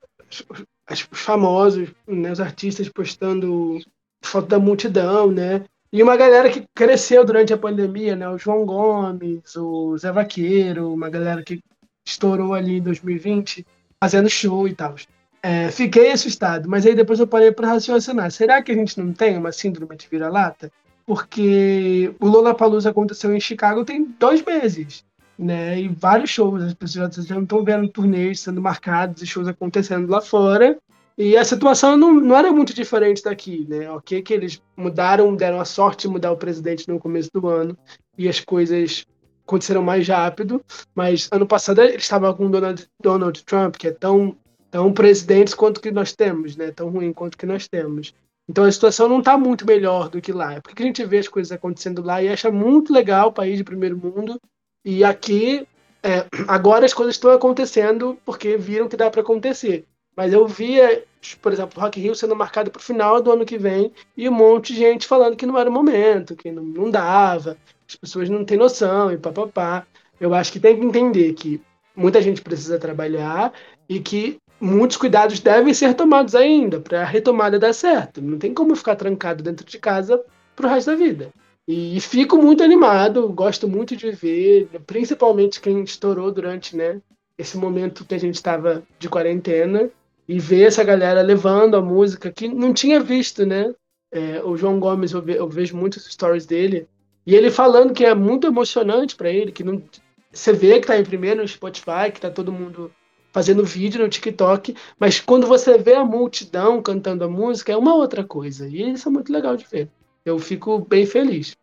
os famosos, né, os artistas postando foto da multidão, né? E uma galera que cresceu durante a pandemia, né? O João Gomes, o Zé Vaqueiro, uma galera que estourou ali em 2020, fazendo show e tal. É, fiquei assustado, mas aí depois eu parei para raciocinar. Será que a gente não tem uma síndrome de vira-lata? Porque o Lollapalooza aconteceu em Chicago tem dois meses, né? E vários shows, as pessoas já estão vendo turnês sendo marcados e shows acontecendo lá fora. E a situação não, não era muito diferente daqui, né? Ok, que eles mudaram, deram a sorte de mudar o presidente no começo do ano e as coisas aconteceram mais rápido, mas ano passado eles estavam com Donald, Donald Trump, que é tão, tão presidente quanto que nós temos, né? Tão ruim quanto que nós temos. Então a situação não está muito melhor do que lá. É porque a gente vê as coisas acontecendo lá e acha muito legal o país de primeiro mundo. E aqui, é, agora as coisas estão acontecendo porque viram que dá para acontecer. Mas eu via, por exemplo, Rock Rio sendo marcado para o final do ano que vem e um monte de gente falando que não era o momento, que não, não dava, as pessoas não têm noção e papapá. Eu acho que tem que entender que muita gente precisa trabalhar e que muitos cuidados devem ser tomados ainda para a retomada dar certo. Não tem como ficar trancado dentro de casa para o resto da vida. E fico muito animado, gosto muito de ver, principalmente quem estourou durante né, esse momento que a gente estava de quarentena e ver essa galera levando a música que não tinha visto, né? É, o João Gomes, eu, ve, eu, vejo muitos stories dele, e ele falando que é muito emocionante para ele, que não, você vê que tá em primeiro no Spotify, que tá todo mundo fazendo vídeo no TikTok, mas quando você vê a multidão cantando a música, é uma outra coisa, e isso é muito legal de ver. Eu fico bem feliz.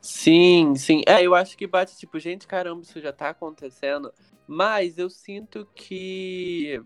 Sim, sim. É, eu acho que bate tipo, gente, caramba, isso já tá acontecendo. Mas eu sinto que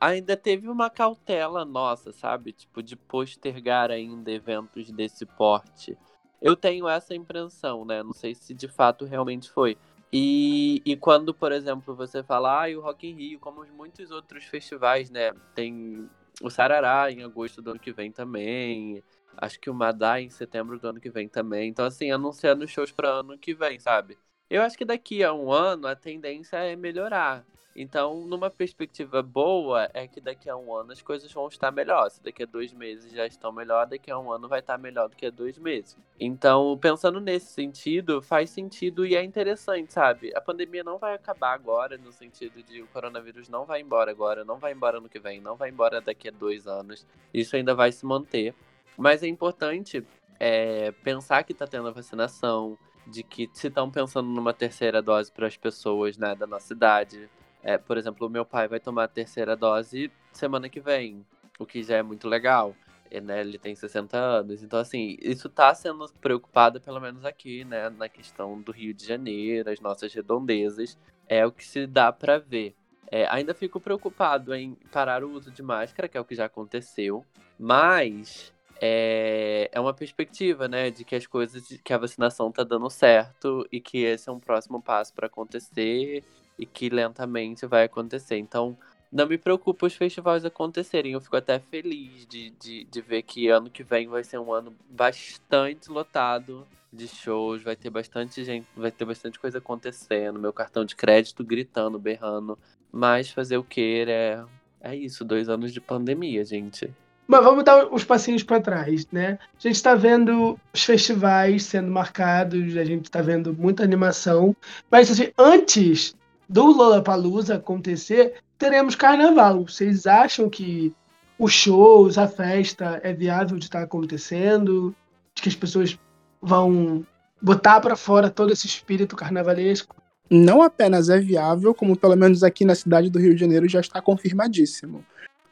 ainda teve uma cautela nossa, sabe? Tipo, de postergar ainda eventos desse porte. Eu tenho essa impressão, né? Não sei se de fato realmente foi. E, e quando, por exemplo, você fala, ah, o Rock in Rio, como muitos outros festivais, né? Tem o Sarará em agosto do ano que vem também. Acho que o Madá em setembro do ano que vem também. Então, assim, anunciando shows para ano que vem, sabe? Eu acho que daqui a um ano a tendência é melhorar. Então, numa perspectiva boa, é que daqui a um ano as coisas vão estar melhor. Se daqui a dois meses já estão melhor, daqui a um ano vai estar melhor do que a dois meses. Então, pensando nesse sentido, faz sentido e é interessante, sabe? A pandemia não vai acabar agora, no sentido de o coronavírus não vai embora agora, não vai embora no que vem, não vai embora daqui a dois anos. Isso ainda vai se manter. Mas é importante é, pensar que está tendo a vacinação, de que se estão pensando numa terceira dose para as pessoas né, da nossa idade é, por exemplo, o meu pai vai tomar a terceira dose semana que vem, o que já é muito legal. Né, ele tem 60 anos, então assim, isso tá sendo preocupado, pelo menos aqui, né, na questão do Rio de Janeiro, as nossas redondezas, é o que se dá para ver. É, ainda fico preocupado em parar o uso de máscara, que é o que já aconteceu, mas é, é uma perspectiva, né, de que as coisas, que a vacinação tá dando certo e que esse é um próximo passo para acontecer e que lentamente vai acontecer. Então, não me preocupa os festivais acontecerem. Eu fico até feliz de, de, de ver que ano que vem vai ser um ano bastante lotado de shows, vai ter bastante gente, vai ter bastante coisa acontecendo, meu cartão de crédito gritando, berrando. Mas fazer o que é, é isso, dois anos de pandemia, gente. Mas vamos dar uns passinhos para trás, né? A gente está vendo os festivais sendo marcados, a gente está vendo muita animação, mas assim, antes do Lollapalooza acontecer, teremos carnaval. Vocês acham que os shows, a festa é viável de estar acontecendo? De que as pessoas vão botar para fora todo esse espírito carnavalesco? Não apenas é viável, como pelo menos aqui na cidade do Rio de Janeiro já está confirmadíssimo.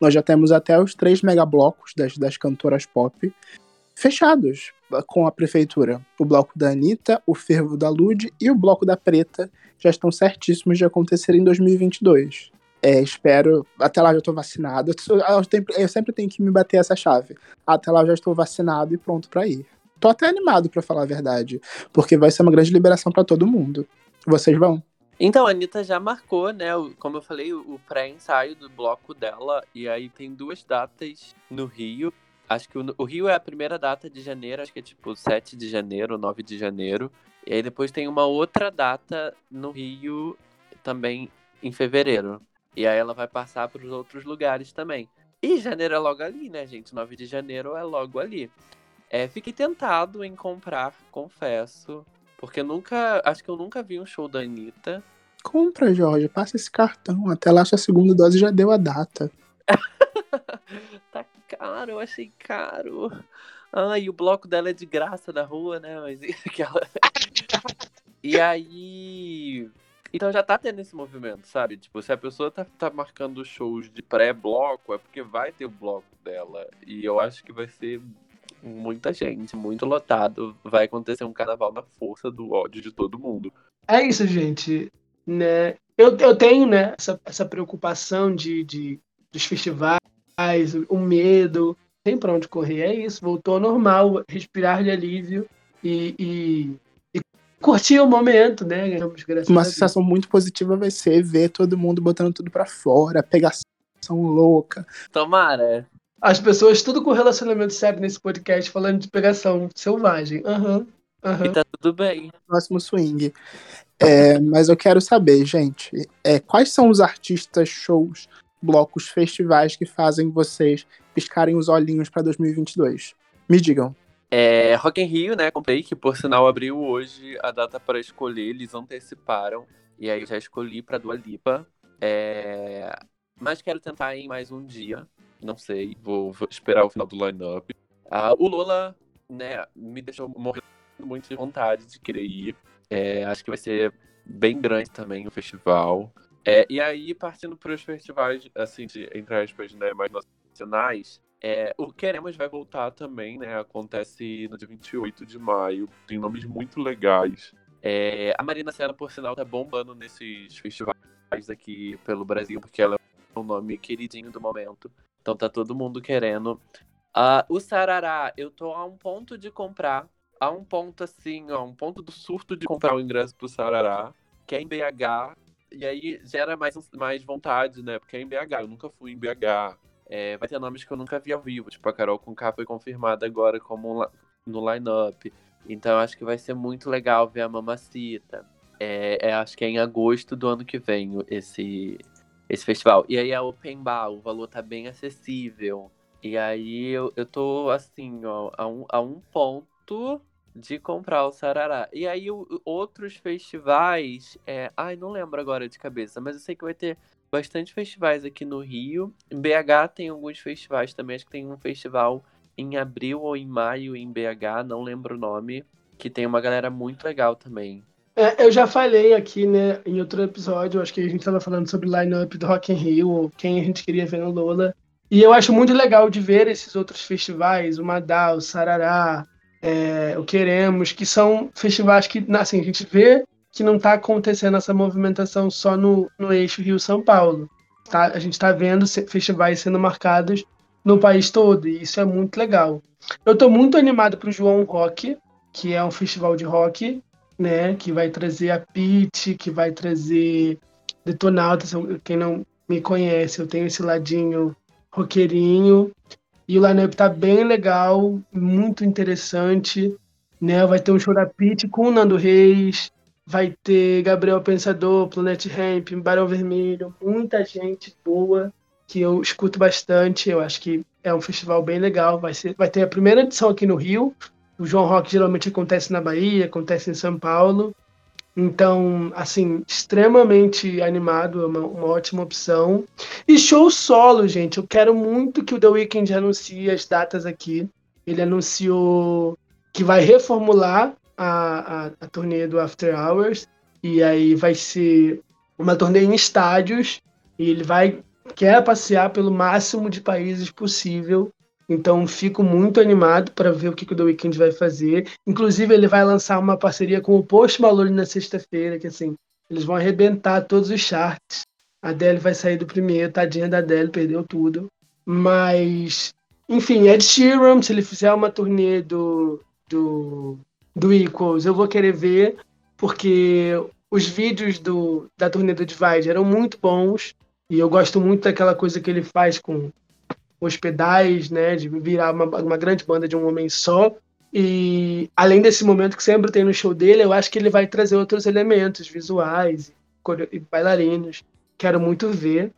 Nós já temos até os três megablocos das, das cantoras pop fechados com a prefeitura. O bloco da Anitta, o Fervo da Lude e o bloco da Preta já estão certíssimos de acontecer em 2022. É, espero. Até lá já estou vacinado. Eu sempre tenho que me bater essa chave. Até lá já estou vacinado e pronto para ir. Tô até animado para falar a verdade, porque vai ser uma grande liberação para todo mundo. Vocês vão? Então, a Anitta já marcou, né? Como eu falei, o pré-ensaio do bloco dela. E aí tem duas datas no Rio. Acho que o, o, Rio é a primeira data de janeiro, acho que é tipo 7 de janeiro, 9 de janeiro. E aí depois tem uma outra data no Rio também em fevereiro. E aí ela vai passar para os outros lugares também. E janeiro é logo ali, né, gente? 9 de janeiro é logo ali. É, fiquei tentado em comprar, confesso. Porque nunca. Acho que eu nunca vi um show da Anitta. Compra, Jorge, passa esse cartão. Até lá, a segunda dose já deu a data. [LAUGHS] tá caro, eu achei caro. Ah, e o bloco dela é de graça da rua, né? Mas [LAUGHS] aquela. e aí. Então já tá tendo esse movimento, sabe? Tipo, se a pessoa tá, tá marcando shows de pré-bloco, é porque vai ter o bloco dela. E eu acho que vai ser muita gente, muito lotado. Vai acontecer um carnaval na força do ódio de todo mundo. É isso, gente. Né? Eu, eu tenho né, essa, essa preocupação de, de, dos festivais, o medo, tem para onde correr. É isso, voltou ao normal, respirar de alívio e, e, e curtir o momento, né? Ganhamos, Uma sensação muito positiva vai ser ver todo mundo botando tudo para fora, pegação louca. Tomara. As pessoas tudo com relacionamento sério nesse podcast falando de pegação selvagem. Aham. Uhum, uhum. E tá tudo bem. Próximo swing. É, mas eu quero saber, gente, é, quais são os artistas, shows, blocos, festivais que fazem vocês piscarem os olhinhos para 2022? Me digam. É, Rock in Rio, né? Comprei, que por sinal abriu hoje a data para escolher, eles anteciparam. E aí já escolhi para Dua Lipa. É, mas quero tentar em mais um dia. Não sei, vou, vou esperar o final do line-up. Ah, o Lola, né, me deixou morrer muito de vontade de querer ir. É, acho que vai ser bem grande também o festival. É, e aí, partindo para os festivais, assim, de, entre aspas, né, mais nacionais, é, o Queremos vai voltar também, né? Acontece no dia 28 de maio. Tem nomes muito legais. É, a Marina Senna, por sinal, tá bombando nesses festivais aqui pelo Brasil, porque ela é um nome queridinho do momento. Então tá todo mundo querendo. Uh, o Sarará, eu tô a um ponto de comprar. A um ponto assim, ó, um ponto do surto de comprar o ingresso pro Sarará, que é em BH. E aí gera mais, mais vontade, né? Porque é em BH, eu nunca fui em BH. É, vai ter nomes que eu nunca vi ao vivo. Tipo, a Carol com K foi confirmada agora como no line-up. Então acho que vai ser muito legal ver a Mamacita. É, é, acho que é em agosto do ano que vem esse, esse festival. E aí a Open Bar, o valor tá bem acessível. E aí eu, eu tô assim, ó, a um, a um ponto de comprar o Sarará. E aí o, outros festivais, é... ai, não lembro agora de cabeça, mas eu sei que vai ter bastante festivais aqui no Rio. Em BH tem alguns festivais também, acho que tem um festival em abril ou em maio em BH, não lembro o nome, que tem uma galera muito legal também. É, eu já falei aqui, né, em outro episódio, acho que a gente estava falando sobre o line-up do Rock in Rio, quem a gente queria ver no Lola. E eu acho muito legal de ver esses outros festivais, o Madá, o Sarará, é, o Queremos, que são festivais que, assim, a gente vê que não está acontecendo essa movimentação só no, no eixo Rio-São Paulo. Tá? A gente está vendo festivais sendo marcados no país todo, e isso é muito legal. Eu estou muito animado para o João Rock, que é um festival de rock, né? Que vai trazer a Pit, que vai trazer Detonautas. Quem não me conhece, eu tenho esse ladinho roqueirinho. E o lineup tá bem legal, muito interessante. Né? Vai ter um show da Pit com o Nando Reis, vai ter Gabriel Pensador, Planet Ramp, Barão Vermelho, muita gente boa que eu escuto bastante. Eu acho que é um festival bem legal. Vai, ser, vai ter a primeira edição aqui no Rio, o João Rock geralmente acontece na Bahia, acontece em São Paulo. Então, assim, extremamente animado, é uma, uma, ótima opção. E show solo, gente. Eu quero muito que o The Weeknd anuncie as datas aqui. Ele anunciou que vai reformular a, a, a turnê do After Hours. E aí vai ser uma turnê em estádios. E ele vai quer passear pelo máximo de países possível então fico muito animado para ver o que, que o The Weeknd vai fazer. Inclusive, ele vai lançar uma parceria com o Post Malone na sexta-feira, que assim, eles vão arrebentar todos os charts. A Adele vai sair do primeiro, tadinha da Adele, perdeu tudo. Mas, enfim, Ed Sheeran, se ele fizer uma turnê do, do, do Equals, eu vou querer ver, porque os vídeos do, da turnê do Divide eram muito bons. E eu gosto muito daquela coisa que ele faz com os pedais, né? De virar uma, uma grande banda de um homem só. E além desse momento que sempre tem no show dele, eu acho que ele vai trazer outros elementos visuais e bailarinos. Quero muito ver.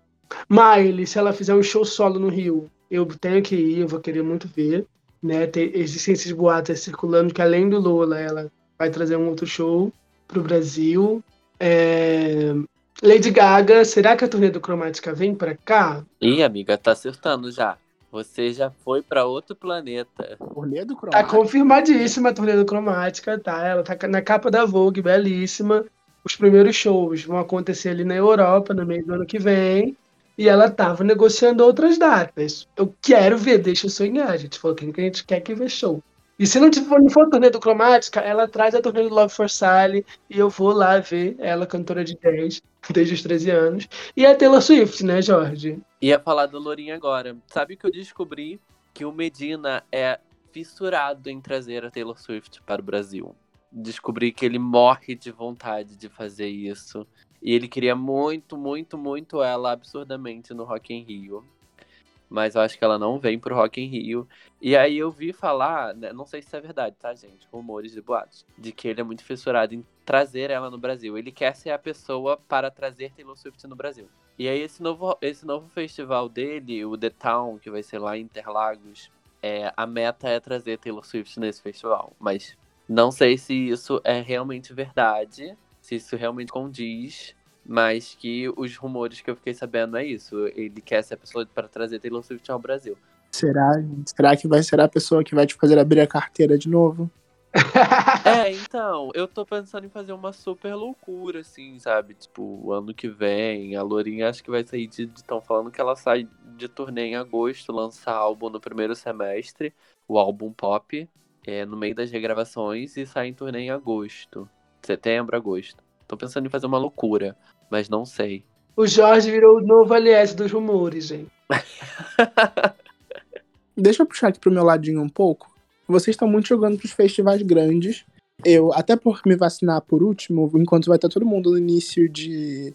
Miley, se ela fizer um show solo no Rio, eu tenho que ir, eu vou querer muito ver. Né? Tem, existem esses boatos circulando que além do Lola, ela vai trazer um outro show para o Brasil. É... Lady Gaga, será que a turnê do Cromática vem para cá? Ih, amiga, tá acertando já. Você já foi para outro planeta. Turnê do Tá Cromática. confirmadíssima a turnê do Cromática, tá? Ela tá na capa da Vogue, belíssima. Os primeiros shows vão acontecer ali na Europa no meio do ano que vem. E ela tava negociando outras datas. Eu quero ver, deixa eu sonhar. A gente falou que a gente quer que ver show. E se não for, não for a turnê do Cromática, ela traz a turnê do Love for Sally e eu vou lá ver ela, cantora de 10, [LAUGHS] desde os 13 anos. E a Taylor Swift, né, Jorge? Ia falar do Lourinho agora. Sabe que eu descobri que o Medina é fissurado em trazer a Taylor Swift para o Brasil. Descobri que ele morre de vontade de fazer isso. E ele queria muito, muito, muito ela absurdamente no Rock in Rio. Mas eu acho que ela não vem pro Rock in Rio. E aí eu vi falar, né, não sei se é verdade, tá, gente? Rumores de boatos. De que ele é muito fissurado em trazer ela no Brasil. Ele quer ser a pessoa para trazer Taylor Swift no Brasil. E aí esse novo, esse novo festival dele, o The Town, que vai ser lá em Interlagos, é, a meta é trazer Taylor Swift nesse festival. Mas não sei se isso é realmente verdade, se isso realmente condiz, mas que os rumores que eu fiquei sabendo é isso. Ele quer ser a pessoa para trazer Taylor Swift ao Brasil. Será? Será que vai ser a pessoa que vai te fazer abrir a carteira de novo? [LAUGHS] É, [LAUGHS] então, eu tô pensando em fazer uma super loucura, assim, sabe? Tipo, ano que vem, a Lourinha acho que vai sair de. Estão falando que ela sai de turnê em agosto, lança álbum no primeiro semestre, o álbum pop, é, no meio das regravações, e sai em turnê em agosto. Setembro, agosto. Tô pensando em fazer uma loucura, mas não sei. O Jorge virou o novo aliás dos rumores, gente. [LAUGHS] Deixa eu puxar aqui pro meu ladinho um pouco. Vocês estão muito jogando pros festivais grandes. Eu, até por me vacinar por último, enquanto vai estar todo mundo no início de,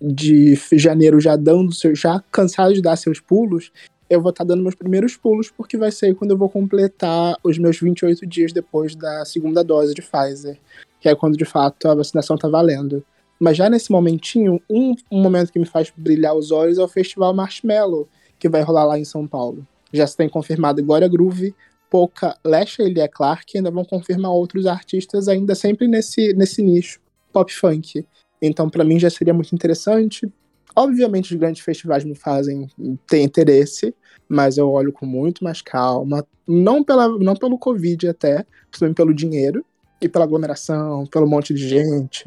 de janeiro já dando seu, já cansado de dar seus pulos, eu vou estar dando meus primeiros pulos, porque vai ser quando eu vou completar os meus 28 dias depois da segunda dose de Pfizer, que é quando de fato a vacinação tá valendo. Mas já nesse momentinho, um, um momento que me faz brilhar os olhos é o Festival Marshmallow, que vai rolar lá em São Paulo. Já se tem confirmado Glória Groove, Poca, Lesha e Lia Clark, ainda vão confirmar outros artistas ainda sempre nesse, nesse nicho, pop funk. Então, para mim, já seria muito interessante. Obviamente, os grandes festivais me fazem ter interesse, mas eu olho com muito mais calma. Não, pela, não pelo Covid até, também pelo dinheiro e pela aglomeração, pelo monte de gente.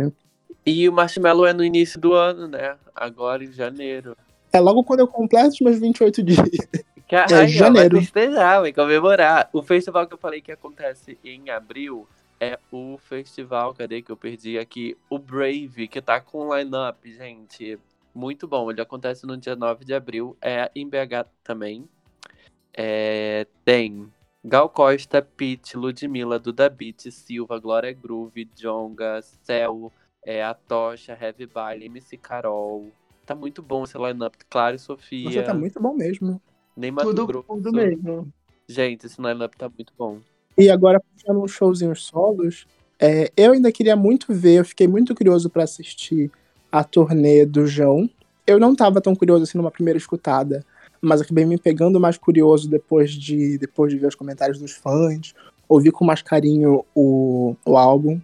E o Marshmallow é no início do ano, né? Agora em janeiro. É logo quando eu completo os meus 28 dias. A É, rainha janeiro. vai festejar, vai comemorar. O festival que eu falei que acontece em abril é o festival, cadê que eu perdi aqui? O Brave, que tá com line-up, gente. Muito bom. Ele acontece no dia 9 de abril. É em BH também. É, tem Gal Costa, Pete, Ludmilla, Duda Beat, Silva, Glória Groove, Jonga, Cell, é, a Tocha, Heavy Baile, MC Carol. Tá muito bom esse line-up. Claro e Sofia. Você tá muito bom mesmo. Nem Mato Tudo, Grosso. tudo mesmo. Gente, esse line-up tá muito bom. E agora, puxando uns showzinhos solos, é, eu ainda queria muito ver, eu fiquei muito curioso pra assistir a turnê do João. Eu não tava tão curioso assim numa primeira escutada, mas acabei me pegando mais curioso depois de, depois de ver os comentários dos fãs, ouvir com mais carinho o, o álbum.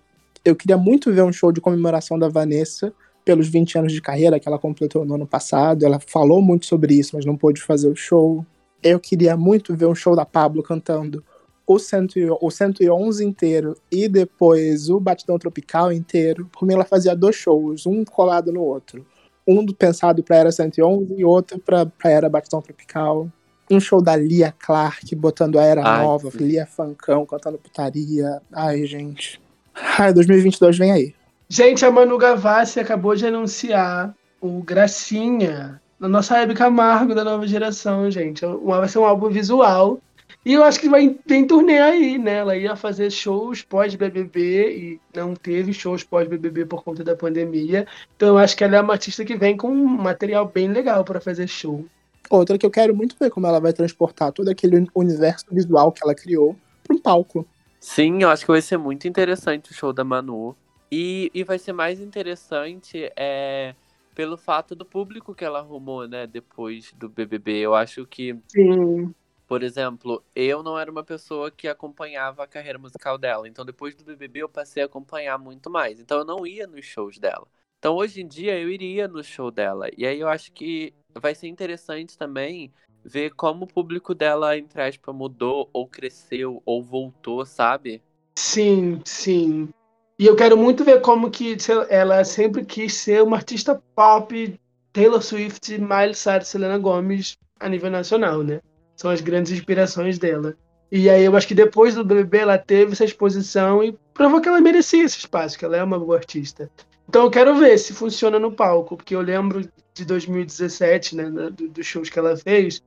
Eu queria muito ver um show de comemoração da Vanessa pelos 20 anos de carreira que ela completou no ano passado. Ela falou muito sobre isso, mas não pôde fazer o show. Eu queria muito ver um show da Pablo cantando o, 100, o 111 inteiro e depois o Batidão Tropical inteiro. Por mim, ela fazia dois shows, um colado no outro. Um pensado pra Era 111 e outro pra, pra Era Batidão Tropical. Um show da Lia Clark botando a Era Ai, Nova, sim. Lia Fancão cantando putaria. Ai, gente. Ai, 2022 vem aí. Gente, a Manu Gavassi acabou de anunciar o Gracinha, na nossa Hebe Camargo da nova geração, gente. É Vai ser um álbum visual E eu acho que vai tem turnê aí, né? Ela ia fazer shows pós-BBB e não teve shows pós-BBB por conta da pandemia. Então eu acho que ela é uma artista que vem com um material bem legal para fazer show. Outra que eu quero muito ver como ela vai transportar todo aquele universo visual que ela criou para um palco. Sim, eu acho que vai ser muito interessante o show da Manu. E, e vai ser mais interessante é, pelo fato do público que ela arrumou, né, depois do BBB. Eu acho que Sim. Por exemplo, eu não era uma pessoa que acompanhava a carreira musical dela. Então, depois do BBB, eu passei a acompanhar muito mais. Então, eu não ia nos shows dela. Então, hoje em dia, eu iria no show dela. E aí, eu acho que vai ser interessante também ver como o público dela, entre aspas, mudou, ou cresceu, ou voltou, sabe? Sim, sim. E eu quero muito ver como que ela sempre quis ser uma artista pop, Taylor Swift, Miley Cyrus, Selena Gomez a nível nacional, né? São as grandes inspirações dela. E aí eu acho que depois do BBB ela teve essa exposição e provou que ela merecia esse espaço, que ela é uma boa artista. Então eu quero ver se funciona no palco, porque eu lembro de 2017, né, dos do shows que ela fez,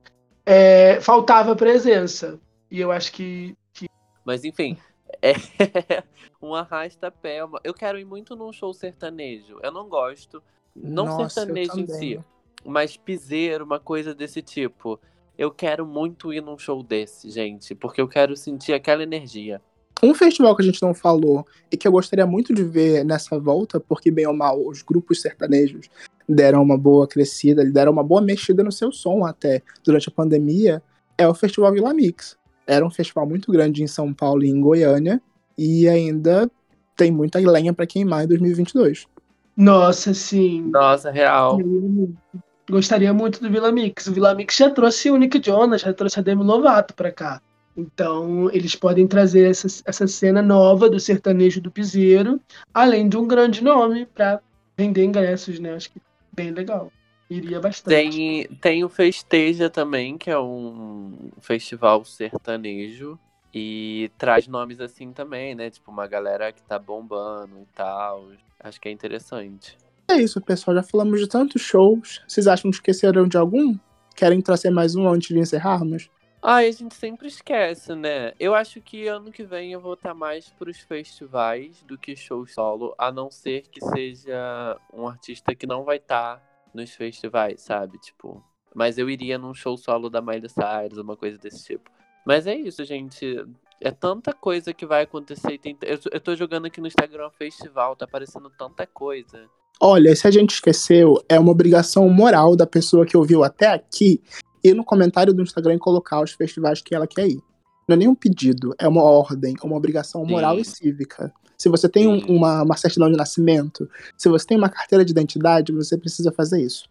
é, faltava presença. E eu acho que. que... Mas enfim, [LAUGHS] é um arrasta-pé. Eu quero ir muito num show sertanejo. Eu não gosto. Não Nossa, sertanejo em si, mas piseiro, uma coisa desse tipo. Eu quero muito ir num show desse, gente, porque eu quero sentir aquela energia. Um festival que a gente não falou e que eu gostaria muito de ver nessa volta, porque bem ou mal os grupos sertanejos deram uma boa crescida, deram uma boa mexida no seu som até durante a pandemia, é o Festival Vila Mix. Era um festival muito grande em São Paulo e em Goiânia e ainda tem muita lenha para queimar em 2022. Nossa, sim. Nossa, real gostaria muito do Vila Mix. O Vila Mix já trouxe o Nick Jonas, já trouxe a Demi Lovato para cá. Então, eles podem trazer essa, essa cena nova do sertanejo do piseiro, além de um grande nome para vender ingressos, né? Acho que bem legal. Iria bastante. Tem, tem o Festeja também, que é um festival sertanejo. E traz nomes assim também, né? Tipo, uma galera que tá bombando e tal. Acho que é interessante. É isso, pessoal. Já falamos de tantos shows. Vocês acham que esqueceram de algum? Querem trazer mais um antes de encerrarmos? Ai, a gente sempre esquece, né? Eu acho que ano que vem eu vou estar mais pros festivais do que show solo, a não ser que seja um artista que não vai estar nos festivais, sabe? Tipo, mas eu iria num show solo da Miley Cyrus, uma coisa desse tipo. Mas é isso, gente. É tanta coisa que vai acontecer. Eu, eu tô jogando aqui no Instagram Festival, tá aparecendo tanta coisa. Olha, se a gente esqueceu, é uma obrigação moral da pessoa que ouviu até aqui ir no comentário do Instagram e colocar os festivais que ela quer ir. Não é nem um pedido, é uma ordem, é uma obrigação moral Sim. e cívica. Se você tem um, uma, uma certidão de nascimento, se você tem uma carteira de identidade, você precisa fazer isso.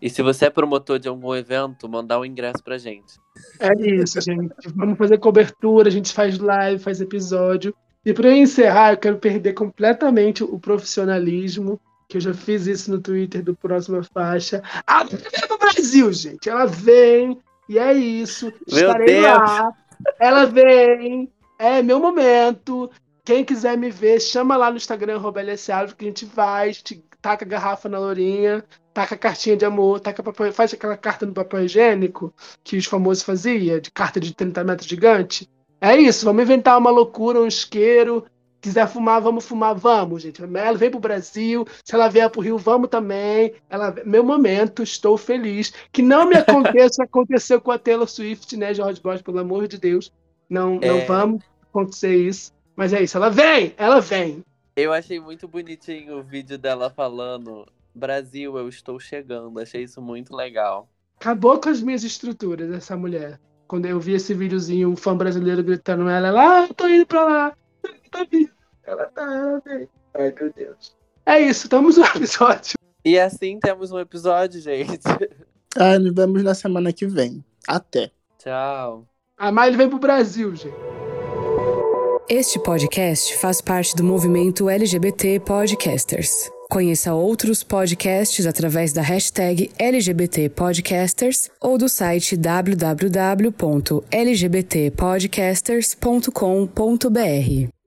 E se você é promotor de algum evento, mandar um ingresso pra gente. É isso, gente. Vamos fazer cobertura, a gente faz live, faz episódio. E para encerrar, eu quero perder completamente o profissionalismo que eu já fiz isso no Twitter do Próxima Faixa. Pro Brasil, gente. Ela vem, e é isso. Meu Estarei Deus. lá. Ela vem. É meu momento. Quem quiser me ver, chama lá no Instagram, Robélia Alves, que a gente vai, a gente taca a garrafa na lourinha, taca a cartinha de amor, taca papel, faz aquela carta no papel higiênico que os famosos faziam, de carta de 30 metros gigante. É isso, vamos inventar uma loucura, um isqueiro, quiser fumar, vamos fumar, vamos, gente. Ela vem pro Brasil, se ela vier pro Rio, vamos também. Ela, meu momento, estou feliz. Que não me aconteça, [LAUGHS] aconteceu com a Taylor Swift, né, George Bosch, pelo amor de Deus. Não, é... não vamos acontecer isso. Mas é isso, ela vem, ela vem. Eu achei muito bonitinho o vídeo dela falando Brasil, eu estou chegando. Achei isso muito legal. Acabou com as minhas estruturas, essa mulher. Quando eu vi esse videozinho, um fã brasileiro gritando ela, ela, ah, tô indo pra lá tá viva. Ela tá, vem. Ai, meu Deus. É isso, estamos no episódio. E assim temos um episódio, gente. [LAUGHS] Ah, nos vemos na semana que vem. Até. Tchau. A Miley vem pro Brasil, gente. Este podcast faz parte do movimento LGBT Podcasters. Conheça outros podcasts através da hashtag LGBT Podcasters ou do site www.lgbtpodcasters.com.br.